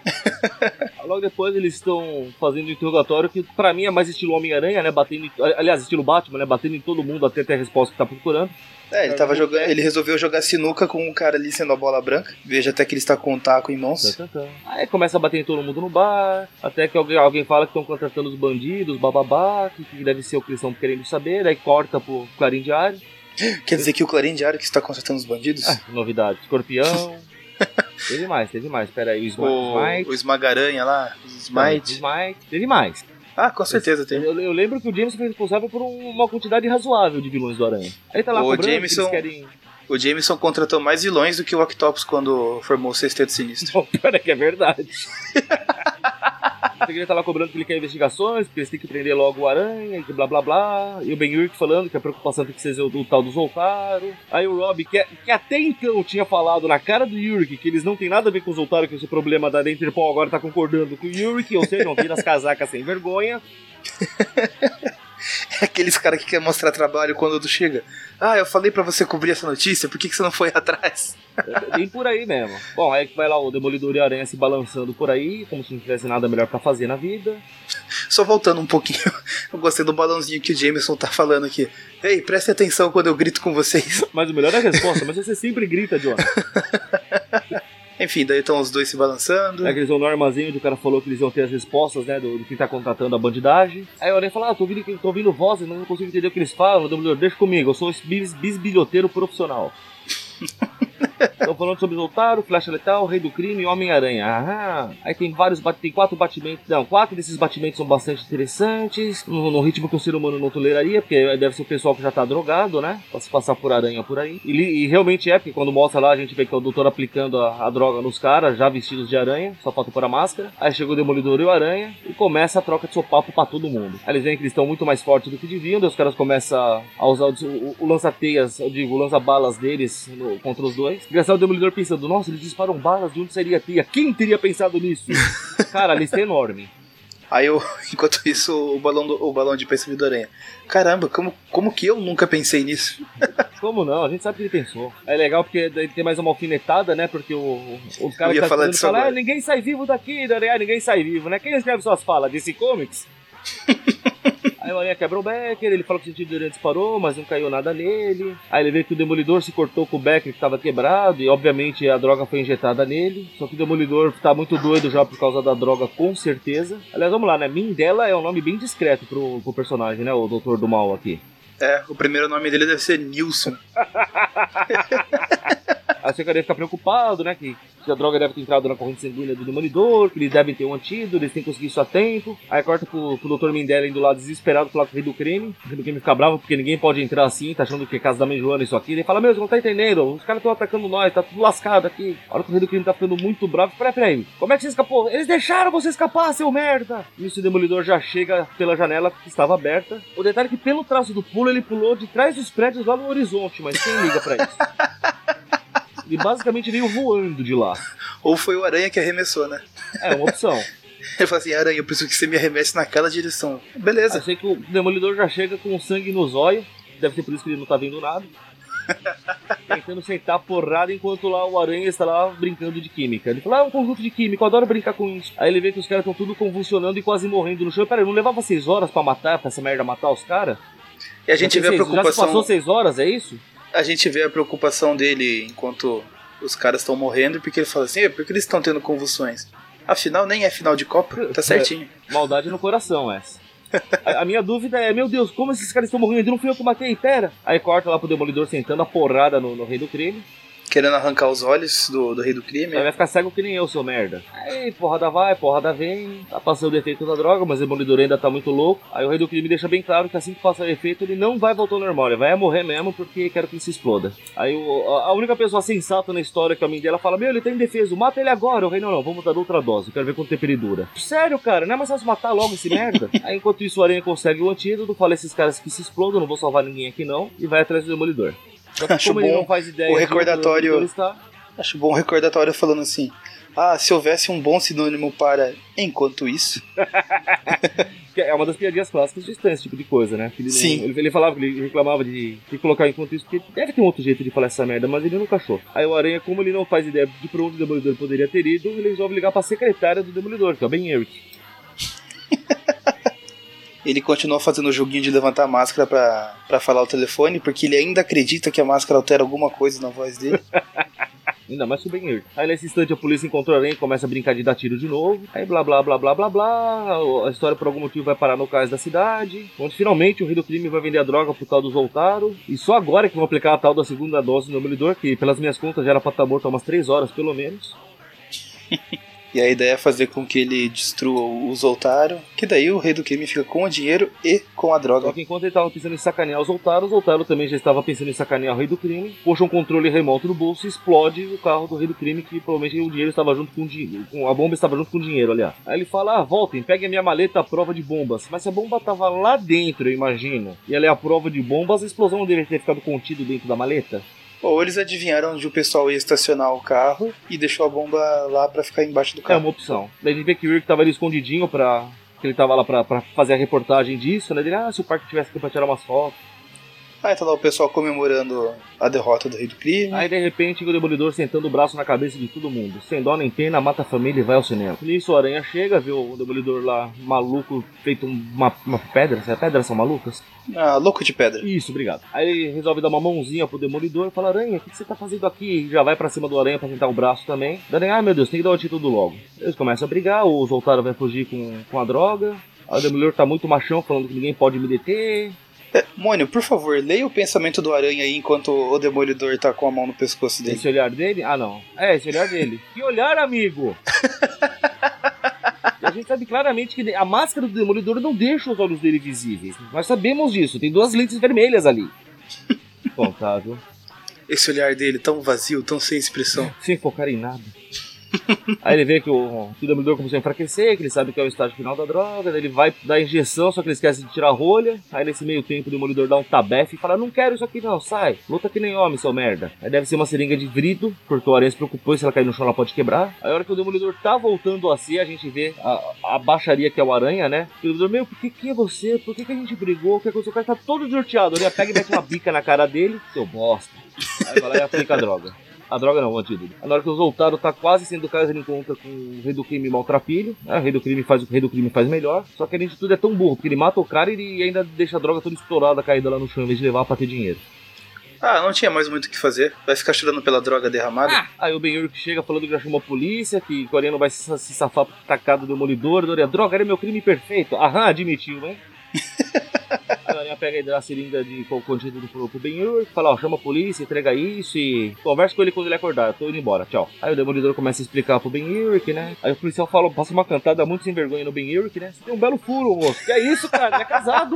*laughs* Logo depois eles estão fazendo um interrogatório que pra mim é mais estilo Homem-Aranha, né? Batendo em, aliás, estilo Batman, né? Batendo em todo mundo até ter a resposta que tá procurando. É, ele tava jogando, ele resolveu jogar sinuca com um cara ali sendo a bola branca. Veja até que ele está com um taco em mãos. Aí começa a bater em todo mundo no bar, até que alguém, alguém fala que estão contratando os bandidos, bababá, que, que deve ser o que eles estão querendo saber, aí corta pro Clarim Diário. *laughs* Quer dizer que o Clarim Diário que está contratando os bandidos? Ah, novidade, Escorpião. *laughs* teve mais, teve mais. Pera aí, o Smi- o, Smite. o Esmagaranha lá, Smite. Smite. Teve mais. Ah, com certeza tem. Eu, eu lembro que o Jameson foi responsável por um- uma quantidade razoável de vilões do Aranha. Aí tá lá O cobrando que Jameson- eles querem... O Jameson contratou mais vilões do que o Octopus quando formou o Sexteto Sinistro. É *laughs* que é verdade. Ele tá lá cobrando que ele quer investigações, porque eles têm que prender logo o Aranha, e blá blá blá. E o Ben Urich falando que a preocupação tem que ser o, o tal do Zoltaro. Aí o Rob, que, que até então tinha falado na cara do Yurik que eles não tem nada a ver com o Zoltaro, que esse problema da Interpol agora tá concordando com o Yurik, ou seja, não as casacas sem vergonha. *laughs* *laughs* É aqueles caras que quer mostrar trabalho quando tu chega. Ah, eu falei pra você cobrir essa notícia, por que, que você não foi *laughs* atrás? É Bem por aí mesmo. Bom, aí vai lá o Demolidor e a Aranha se balançando por aí, como se não tivesse nada melhor pra fazer na vida. Só voltando um pouquinho, *laughs* eu gostei do balãozinho que o Jameson tá falando aqui. Ei, preste atenção quando eu grito com vocês. Mas o melhor é a resposta, mas você sempre grita, John. Enfim, daí estão os dois se balançando. É que eles vão no armazém onde o cara falou que eles iam ter as respostas, né, do, do que tá contratando a bandidagem. Aí o Aranha fala, ah, tô ouvindo, tô ouvindo vozes, não consigo entender o que eles falam. O Dumbledore, deixa comigo, eu sou bis, bisbilhoteiro profissional. *laughs* Estão falando sobre Zoltaro, Flecha Letal, Rei do Crime e Homem-Aranha. Ah, aí tem vários, tem quatro batimentos, não, quatro desses batimentos são bastante interessantes, no, no ritmo que o ser humano não toleraria, porque deve ser o pessoal que já tá drogado, né, pra se passar por aranha por aí. E, e realmente é, porque quando mostra lá, a gente vê que é o doutor aplicando a, a droga nos caras, já vestidos de aranha, só falta pôr a máscara. Aí chega o Demolidor e o Aranha, e começa a troca de sopapo pra todo mundo. Aí eles veem que eles estão muito mais fortes do que deviam, daí os caras começam a usar o, o, o lança-teias, eu digo, o lança-balas deles no- contra os dois. Engraçado o Demolidor pensando, nossa, eles disparam balas, de onde seria a teia? Quem teria pensado nisso? *laughs* Cara, a lista é enorme. Aí eu, *laughs* enquanto isso, o balão, do- o balão de pensamento do Aranha. Caramba, como, como que eu nunca pensei nisso? *laughs* Como não? A gente sabe que ele pensou. É legal porque daí tem mais uma alfinetada, né? Porque o, o, os caras Eu ia que tá disso falam, ah, ninguém sai vivo daqui, Daniel, ninguém sai vivo, né? Quem escreve suas falas? DC Comics? Aí o Aranha quebra o Becker, ele fala que o sentido dele disparou, mas não caiu nada nele. Aí ele vê que o Demolidor se cortou com o Becker que estava quebrado, e obviamente a droga foi injetada nele. Só que o Demolidor tá muito doido já por causa da droga, com certeza. Aliás, vamos lá, né? Mindela é um nome bem discreto pro, pro personagem, né? O Doutor do Mal aqui. É, o primeiro nome dele deve ser Nilson. *laughs* Aí você queria ficar preocupado, né? Que que a droga deve ter entrado na corrente sanguínea do demolidor, que eles devem ter um antídoto, eles têm que conseguir isso a tempo. Aí corta pro, pro Dr. Mindela indo lá desesperado falar com o rei do crime. O rei do crime fica bravo porque ninguém pode entrar assim, tá achando que é casa da mãe Joana isso aqui. Ele fala, meu, você não tá entendendo, os caras estão atacando nós, tá tudo lascado aqui. A hora que o rei do crime tá ficando muito bravo, peraí, peraí, como é que você escapou? Eles deixaram você escapar, seu merda! Nisso o demolidor já chega pela janela que estava aberta. O detalhe é que pelo traço do pulo ele pulou de trás dos prédios lá no horizonte, mas quem liga pra isso? *laughs* Ele basicamente veio voando de lá. Ou foi o Aranha que arremessou, né? É uma opção. Ele fala assim, Aranha, eu preciso que você me arremesse naquela direção. Beleza. Achei que o Demolidor já chega com sangue no zóio. Deve ser por isso que ele não tá vendo nada. *laughs* Tentando sentar porrada enquanto lá o Aranha está lá brincando de química. Ele fala, ah, é um conjunto de química, eu adoro brincar com isso. Aí ele vê que os caras estão tudo convulsionando e quase morrendo no chão. Pera, não levava seis horas pra matar, pra essa merda matar os caras? E a gente vê a Já se preocupação. passou seis horas, é isso? A gente vê a preocupação dele enquanto os caras estão morrendo, porque ele fala assim, "É, por que eles estão tendo convulsões? Afinal, nem é final de Copa, tá certinho. Maldade no coração, essa. A, a minha dúvida é, meu Deus, como esses caras estão morrendo? Não fui eu que matei, pera. Aí corta lá pro Demolidor sentando a porrada no, no rei do crime. Querendo arrancar os olhos do, do rei do crime. Aí vai ficar cego que nem eu, seu merda. Aí porrada vai, porrada vem. Tá passando o efeito da droga, mas o Demolidor ainda tá muito louco. Aí o rei do crime deixa bem claro que assim que passar o efeito, ele não vai voltar ao normal. Ele vai morrer mesmo porque quero que ele se exploda. Aí o- a única pessoa sensata na história que a mãe dela fala: Meu, ele tá indefeso, mata ele agora. O rei, não, não, vamos dar outra dose. Quero ver quanto tempo ele dura. Sério, cara, não é mais fácil matar logo esse merda? *laughs* Aí enquanto isso o Aranha consegue o antídoto, fala esses caras que se explodam, não vou salvar ninguém aqui não. E vai atrás do Demolidor. Acho como ele bom não faz ideia o onde recordatório- está, Acho bom o recordatório falando assim. Ah, se houvesse um bom sinônimo para enquanto isso. *laughs* É uma das piadinhas clássicas de Stan, esse tipo de coisa, né? Ele, Sim. ele, ele falava que ele reclamava de, de colocar enquanto isso, porque deve ter um outro jeito de falar essa merda, mas ele nunca achou. Aí o Aranha, como ele não faz ideia de pra onde o Demolidor poderia ter ido, ele resolve ligar pra secretária do Demolidor, que é o Ben Eric. Ele continua fazendo o joguinho de levantar a máscara pra, pra falar o telefone, porque ele ainda acredita que a máscara altera alguma coisa na voz dele. *laughs* Ainda mais que o Ben. Aí nesse instante a polícia encontra e começa a brincar de dar tiro de novo. Aí blá blá blá blá blá blá. A história por algum motivo vai parar no cais da cidade. Onde finalmente o rei do crime vai vender a droga pro tal do Zoltaro. E só agora que vão aplicar a tal da segunda dose do Demolidor, que pelas minhas contas já era pra estar morto há umas 3 horas pelo menos. *laughs* E a ideia é fazer com que ele destrua o Zoltaro, que daí o rei do crime fica com o dinheiro e com a Só droga. que enquanto ele tava pensando em sacanear o Zoltaro, o Zoltaro também já estava pensando em sacanear o rei do crime, puxa um controle remoto no bolso e explode o carro do rei do crime, que provavelmente o dinheiro estava junto com o dinheiro. A bomba estava junto com o dinheiro, aliás. Aí ele fala: ah, voltem, peguem a minha maleta à prova de bombas. Mas se a bomba tava lá dentro, eu imagino, e ela é a prova de bombas, a explosão deveria ter ficado contida dentro da maleta? Ou eles adivinharam onde o pessoal ia estacionar o carro e deixou a bomba lá pra ficar embaixo do É carro. uma opção. Daí a gente vê que o Rick tava ali escondidinho pra. Que ele tava lá pra, pra fazer a reportagem disso, né? Ele, ah, se o parque tivesse aqui pra tirar umas fotos. Aí tá lá o pessoal comemorando a derrota do rei do crime. Aí de repente o Demolidor sentando o braço na cabeça de todo mundo. Sem dó nem pena, mata a família e vai ao cinema. Nisso o Aranha chega, vê o Demolidor lá maluco, feito uma, uma pedra. É pedras são malucas? Ah, louco de pedra. Isso, obrigado. Aí ele resolve dar uma mãozinha pro Demolidor e fala: Aranha, o que, que você tá fazendo aqui? Já vai pra cima do Aranha pra tentar o braço também. Daí, Aranha, ai meu Deus, tem que dar o título logo. Eles começam a brigar, o Zoltaro vai fugir com, com a droga. Aí o Demolidor tá muito machão, falando que ninguém pode me deter. Mônio, por favor, leia o pensamento do aranha aí enquanto o demolidor tá com a mão no pescoço dele. Esse olhar dele? Ah, não. É, esse olhar dele. *laughs* Que olhar, amigo? E a gente sabe claramente que a máscara do Demolidor não deixa os olhos dele visíveis. Nós sabemos disso. Tem duas lentes vermelhas ali. *laughs* Contável. Esse olhar dele tão vazio, tão sem expressão. Sem focar em nada. *laughs* Aí ele vê que o, que o Demolidor começou a enfraquecer, que ele sabe que é o estágio final da droga, ele vai dar injeção, só que ele esquece de tirar a rolha. Aí nesse meio tempo o Demolidor dá um tabefe e fala, não quero isso aqui não, sai, luta que nem homem, seu merda. Aí deve ser uma seringa de vidro, porque o Aranha se preocupou, se ela cair no chão ela pode quebrar. Aí a hora que o Demolidor tá voltando a si, a gente vê a, a baixaria que é o Aranha, né? O Demolidor, meu, por que que é você? Por que que a gente brigou? O que aconteceu? O cara tá todo desnorteado. Ele pega e mete uma bica na cara dele, seu bosta. Aí vai lá e aplica a droga. A droga não, o antídoto. Na hora que o Zoltaro tá quase sendo caso, ele encontra com o rei do crime maltrapilho. Né? O rei do crime faz o que o rei do crime faz melhor. Só que além de tudo é tão burro, porque ele mata o cara e ainda deixa a droga toda estourada, caída lá no chão, em vez de levar pra ter dinheiro. Ah, não tinha mais muito o que fazer. Vai ficar chorando pela droga derramada? Aí o Ben Urk chega falando que já chamou a polícia, que o Coreano vai se, safar por tacar do demolidor. Dori, a droga era meu crime perfeito. Aham, admitiu, né? A Aranha pega e dá a seringa de com o contínuo pro, pro Ben Urk, fala, ó, chama a polícia, entrega isso e conversa com ele quando ele acordar, eu tô indo embora, tchau. Aí o Demolidor começa a explicar pro Ben Urk, né? Aí o policial fala, passa uma cantada muito sem vergonha no Ben Urk, né? Você tem um belo furo, moço. Que é isso, cara? Ele é casado.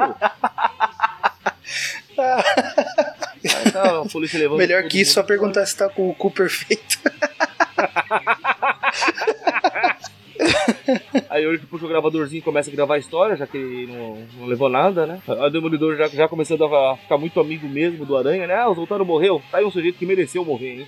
Aí tá, a polícia levando Melhor que isso, só perguntar se tá com o cu perfeito. *laughs* Aí o Urk puxa o gravadorzinho e começa a gravar a história, já que ele não, não levou nada, né? O Demolidor já, já começando a ficar muito amigo mesmo do Aranha, né? Ah, o Zoltaro morreu. Tá aí um sujeito que mereceu morrer, hein?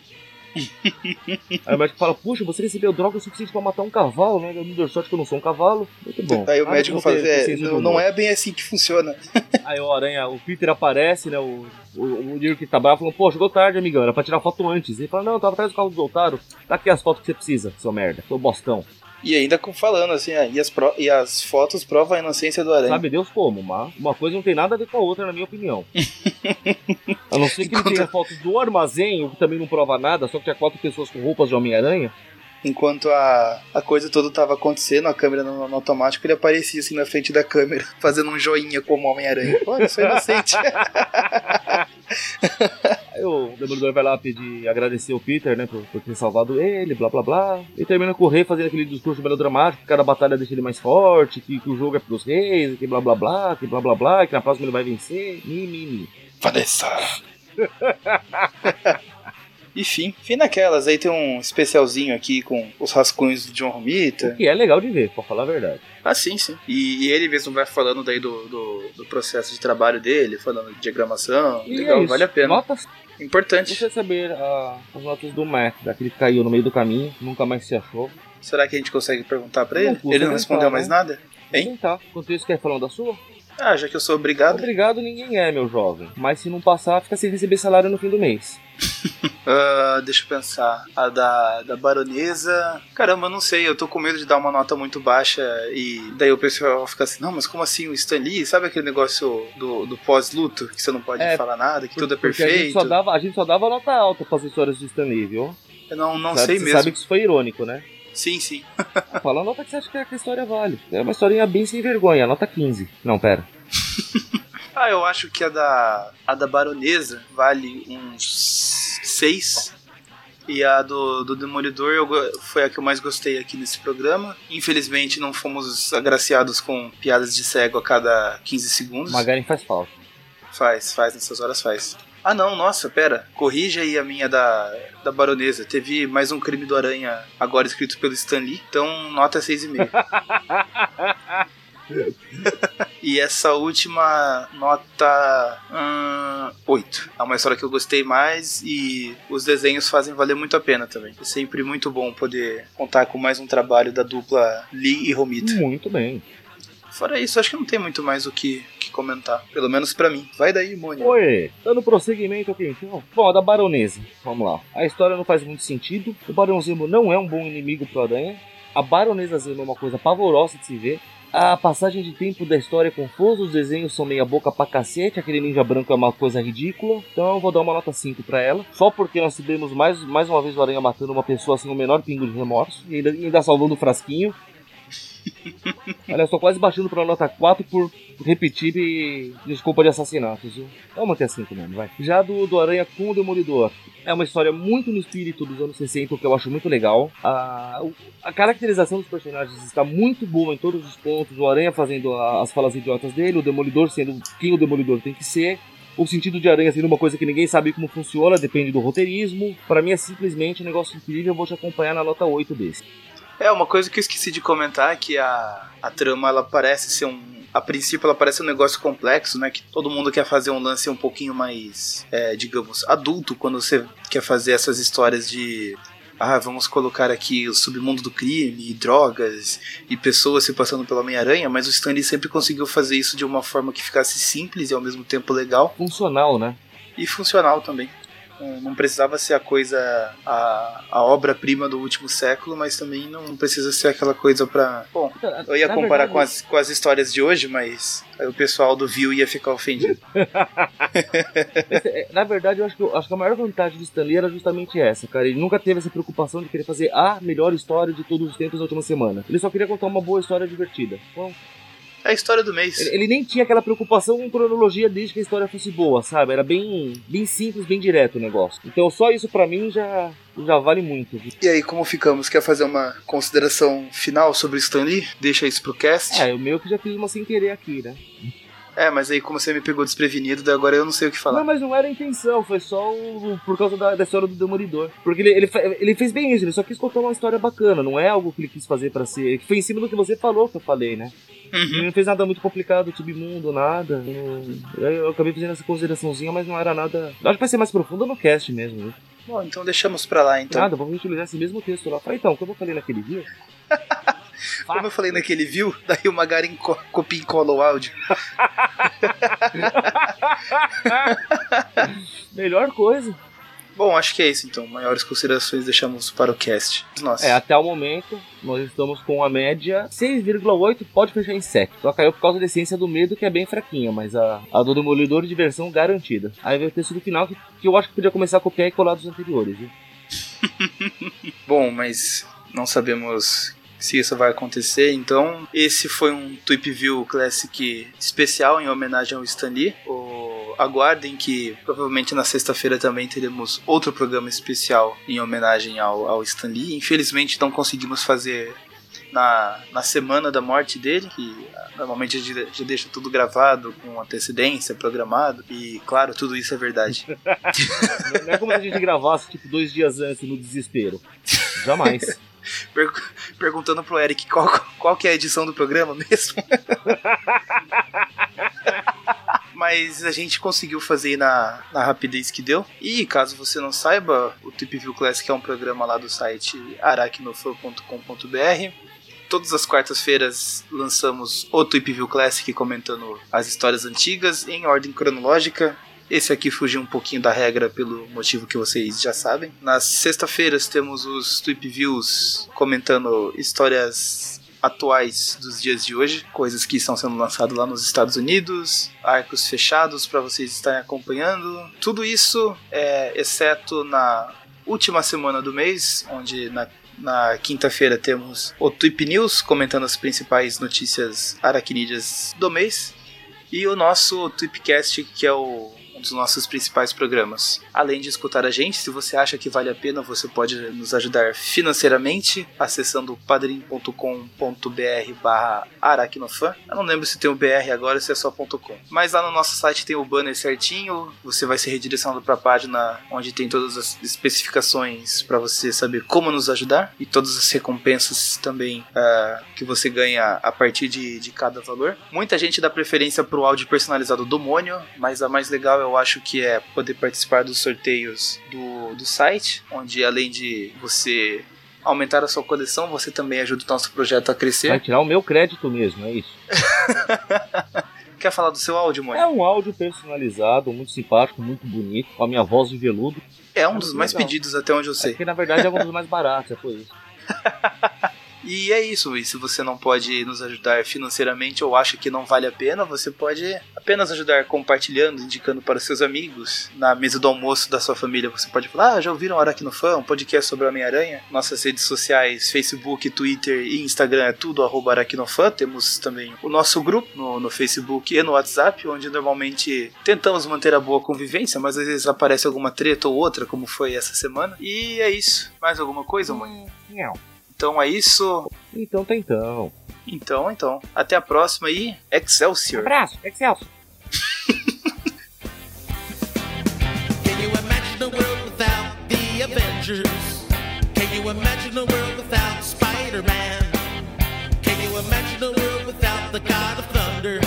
Aí o médico fala, puxa, você recebeu droga o suficiente pra matar um cavalo, né? Eu não deu sorte que eu não sou um cavalo. Muito bom. Aí o Nada médico fala, é, não, não é bem assim que funciona. *laughs* Aí o Aranha, o Peter aparece, né? O, o, o Dirk tá bravo, falando, pô, chegou tarde, amigão, era pra tirar foto antes. Ele fala, não, eu tava atrás do carro do Zoltaro. Tá aqui as fotos que você precisa, seu merda, seu bostão. E ainda falando assim, ah, e, as pro- e as fotos provam a inocência do Aranha. Sabe Deus como, mas uma coisa não tem nada a ver com a outra, na minha opinião. *laughs* A não ser que ele Enquanto- tenha fotos do armazém, o que também não prova nada, só que tinha quatro pessoas com roupas de Homem-Aranha. Enquanto a, a coisa toda tava acontecendo, a câmera no, no automático, ele aparecia assim na frente da câmera, *laughs* fazendo um joinha como Homem-Aranha. Olha, sou inocente. *laughs* Aí o Demolidor vai lá pedir, agradecer o Peter, né, por, por ter salvado ele, blá blá blá. E termina com o rei fazendo aquele discurso melodramático, que cada batalha deixa ele mais forte, que, que o jogo é pros reis, que blá blá blá, que blá blá blá, que na próxima ele vai vencer. Mi, mi, mi. Vanessa. *laughs* Enfim, fim naquelas. Aí tem um especialzinho aqui com os rascunhos do John Romita. Que é legal de ver, pra falar a verdade. Ah, sim, sim. E, e ele mesmo vai falando daí do, do, do processo de trabalho dele, falando de diagramação. E Legal, é vale a pena. Notas, Importante. você saber ah, as notas do Mac, daquele que caiu no meio do caminho, nunca mais se achou. Será que a gente consegue perguntar pra Não ele? Ele não respondeu né? mais nada? Vou Hein? tentar. Enquanto isso, quer falando da sua? Ah, já que eu sou obrigado. Obrigado, ninguém é, meu jovem. Mas se não passar, fica sem receber salário no fim do mês. *laughs* Ah, deixa eu pensar. A da, da baronesa. Caramba, não sei. Eu tô com medo de dar uma nota muito baixa e daí o pessoal fica assim: não, mas como assim o Stan Lee? Sabe aquele negócio do, do pós-luto? Que você não pode É, falar nada, que tudo é Porque a gente, perfeito? só dava, a gente só dava nota alta pras histórias do Stanley, viu? Eu não, não sabe, sei você mesmo. sabe que isso foi irônico, né? Sim, sim. *laughs* Fala a nota que você acha que a história vale. É uma historinha bem sem vergonha, nota 15. Não, pera. *laughs* Ah, eu acho que a da, a da baronesa vale uns 6. E a do, do Demolidor eu foi a que eu mais gostei aqui nesse programa. Infelizmente não fomos agraciados com piadas de cego a cada 15 segundos. Magaren faz falta. Faz, faz, nessas horas faz. Ah não, nossa, pera. Corrija aí a minha da, da baronesa. Teve mais um crime do Aranha agora escrito pelo Stan Lee. Então, nota 6,5. *laughs* e essa última nota hum, 8. É uma história que eu gostei mais e os desenhos fazem valer muito a pena também. É sempre muito bom poder contar com mais um trabalho da dupla Lee e Romita. Muito bem. Fora isso, acho que não tem muito mais o que, que comentar. Pelo menos pra mim. Vai daí, Mônica. Oi, dando prosseguimento aqui então. Bom, a da baronesa. Vamos lá. A história não faz muito sentido. O Barão Zemo não é um bom inimigo pro Aranha. A baronesa Zemo é uma coisa pavorosa de se ver. A passagem de tempo da história é confusa, os desenhos são meia boca pra cacete, aquele ninja branco é uma coisa ridícula. Então eu vou dar uma nota 5 pra ela. Só porque nós tivemos mais, mais uma vez o Aranha matando uma pessoa sem o menor pingo de remorso. E ainda, ainda salvando o frasquinho. *laughs* Olha, eu tô quase baixando pra nota 4 por repetir e desculpa de assassinatos, viu? Vamos manter 5 mesmo, vai. Já do, do Aranha com o Demolidor. É uma história muito no espírito dos anos 60, o que eu acho muito legal. A, a caracterização dos personagens está muito boa em todos os pontos. O Aranha fazendo a- as falas idiotas dele, o Demolidor sendo quem o Demolidor tem que ser. O sentido de aranha sendo uma coisa que ninguém sabe como funciona, depende do roteirismo. Pra mim é simplesmente um negócio incrível, eu vou te acompanhar na nota 8 desse. É, uma coisa que eu esqueci de comentar é que a, a trama, ela parece ser um... A princípio, ela parece um negócio complexo, né? Que todo mundo quer fazer um lance um pouquinho mais, é, digamos, adulto quando você quer fazer essas histórias de... Ah, vamos colocar aqui o submundo do crime, e drogas e pessoas se passando pela Homem-Aranha, mas o Stanley sempre conseguiu fazer isso de uma forma que ficasse simples e ao mesmo tempo legal Funcional, né? e funcional também. Não- Não precisava ser a coisa, a, a obra-prima do último século, mas também não precisa ser aquela coisa pra. Bom, eu ia Na comparar verdade, com, as, com as histórias de hoje, mas o pessoal do View ia ficar ofendido. *laughs* É, Na verdade, eu acho que, eu acho que a maior vantagem do Stanley era justamente essa, cara. Ele nunca teve essa preocupação de querer fazer a melhor história de todos os tempos da última semana. Ele só queria contar uma boa história divertida. Bom, É a história do mês. ele, ele nem tinha aquela preocupação com cronologia desde que a história fosse boa, sabe? Era bem, bem simples, bem direto o negócio. Então só isso pra mim já, já vale muito. E aí, como ficamos? Quer fazer uma consideração final sobre o Stan Lee? Deixa isso pro cast? É, eu meio que já fiz uma sem querer aqui, né? É, mas aí, como você me pegou desprevenido, daí agora eu não sei o que falar. Não, mas não era a intenção, foi só o- por causa da, da história do Demolidor. Porque ele, ele, ele fez bem isso, ele só quis contar uma história bacana, não é algo que ele quis fazer pra ser. Que foi em cima do que você falou que eu falei, né? Uhum. não fez nada muito complicado, submundo, nada. Eu, eu acabei fazendo essa consideraçãozinha, mas não era nada. Acho que vai ser mais profundo no cast mesmo, viu? Bom, então deixamos pra lá então. Nada, vamos utilizar esse mesmo texto lá. Falei, então, como eu falei naquele vídeo. *laughs* Como eu falei naquele view, daí o Magarin co copia e cola o áudio. *laughs* Melhor coisa. Bom, acho que é isso então. Maiores considerações deixamos para o cast. Nossa. É, até o momento, nós estamos com a média 6,8, pode fechar em 7. Só caiu por causa da essência do medo, que é bem fraquinha, mas a, a do Demolidor de versão garantida. Aí veio o texto do final, que, que eu acho que podia começar a copiar e colar dos anteriores, viu? *laughs* Bom, mas não sabemos se isso vai acontecer. Então, esse foi um Tweep View Classic especial em homenagem ao Stan Lee. O... Aguardem que provavelmente na sexta-feira também teremos outro programa especial em homenagem ao, ao Stan Lee. Infelizmente não conseguimos fazer na, na semana da morte dele, que ah, normalmente a gente já deixa tudo gravado com antecedência, programado, e claro, tudo isso é verdade. *laughs* Não é como se a gente gravasse tipo dois dias antes no desespero. Jamais. *laughs* Per- perguntando pro Eric qual, qual que é a edição do programa mesmo. *laughs* Mas a gente conseguiu fazer na, na rapidez que deu. E caso você não saiba, o Tip View Classic é um programa lá do site aracnofan.com.br. Todas as quartas-feiras lançamos o Tweep View Classic comentando as histórias antigas em ordem cronológica. Esse aqui fugiu um pouquinho da regra pelo motivo que vocês já sabem. Nas sexta-feiras temos os Tweep Views comentando histórias atuais dos dias de hoje, coisas que estão sendo lançadas lá nos Estados Unidos, arcos fechados para vocês estarem acompanhando. Tudo isso, é, exceto na última semana do mês, onde na na quinta-feira temos o Tweep News comentando as principais notícias aracnídeas do mês. E o nosso Tweepcast, que é o, dos nossos principais programas. Além de escutar a gente, se você acha que vale a pena, você pode nos ajudar financeiramente acessando padrim.com.br barra aracnofan. Eu não lembro se tem o BR agora se é só .com. Mas lá no nosso site tem o banner certinho, você vai ser redirecionado para a página onde tem todas as especificações para você saber como nos ajudar e todas as recompensas também ah, que você ganha a partir de, de cada valor. Muita gente dá preferência pro áudio personalizado do Mônio, mas a mais legal eu acho que é poder participar dos sorteios do, do site, onde além de você aumentar a sua coleção, você também ajuda o nosso projeto a Vai crescer. tirar o meu crédito mesmo, é isso. *laughs* Quer falar do seu áudio, Mônio? É um áudio personalizado, muito simpático, muito bonito, com a minha voz de veludo. É um dos mais legal. pedidos até onde eu sei. Que na verdade é um dos mais baratos, é por isso. *laughs* E é isso, e se você não pode nos ajudar financeiramente ou acha que não vale a pena, você pode apenas ajudar compartilhando, indicando para os seus amigos. Na mesa do almoço da sua família, você pode falar: Ah, já ouviram Aracnofan, um podcast sobre Homem-Aranha? Nossas redes sociais, Facebook, Twitter e Instagram é tudo arroba. Temos também o nosso grupo no, no Facebook e no WhatsApp, onde normalmente tentamos manter a boa convivência, mas às vezes aparece alguma treta ou outra, como foi essa semana. E é isso. Mais alguma coisa, mãe? Não. Então é isso. Então tá então. Então, então. Até a próxima e Excelsior! Abraço, Excelso. Can you imagine a world without the Avengers? Can you imagine a world without Spider Man? Can you imagine a world without the God of Thunder?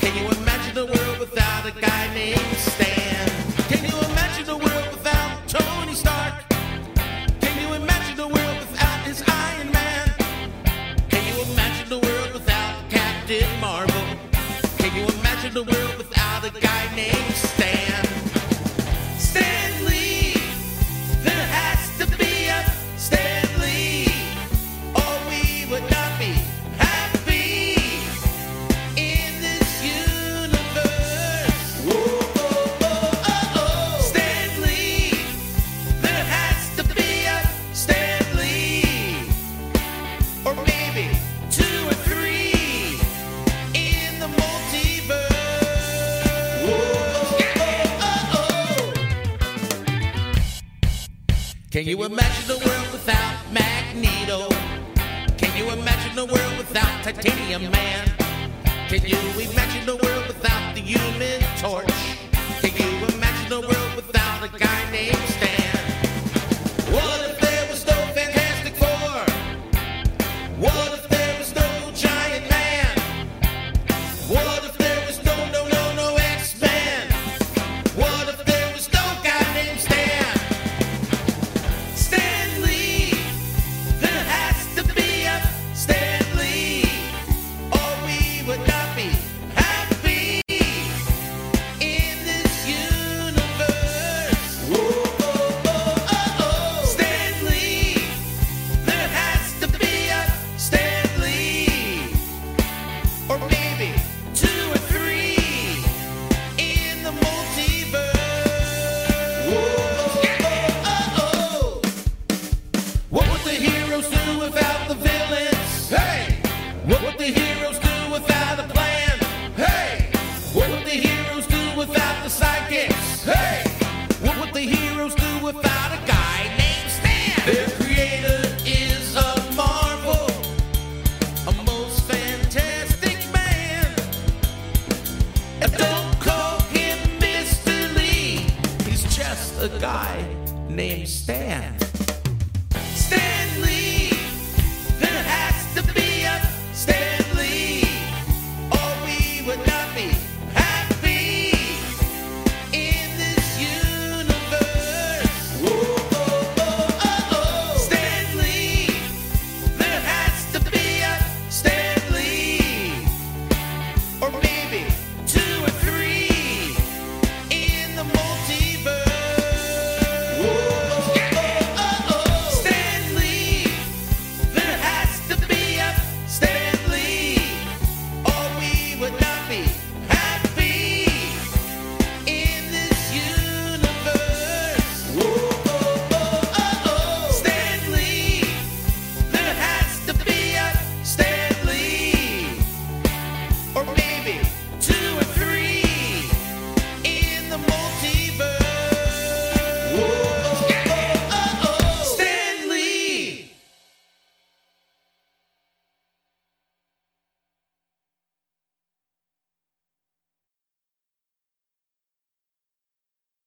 Can you imagine a world without a guy named a world without a guy named Can you imagine a world without Magneto? Can you imagine a world without Titanium Man? Can you imagine a world without the Human Torch? Can you imagine a world without a guy named Stan? What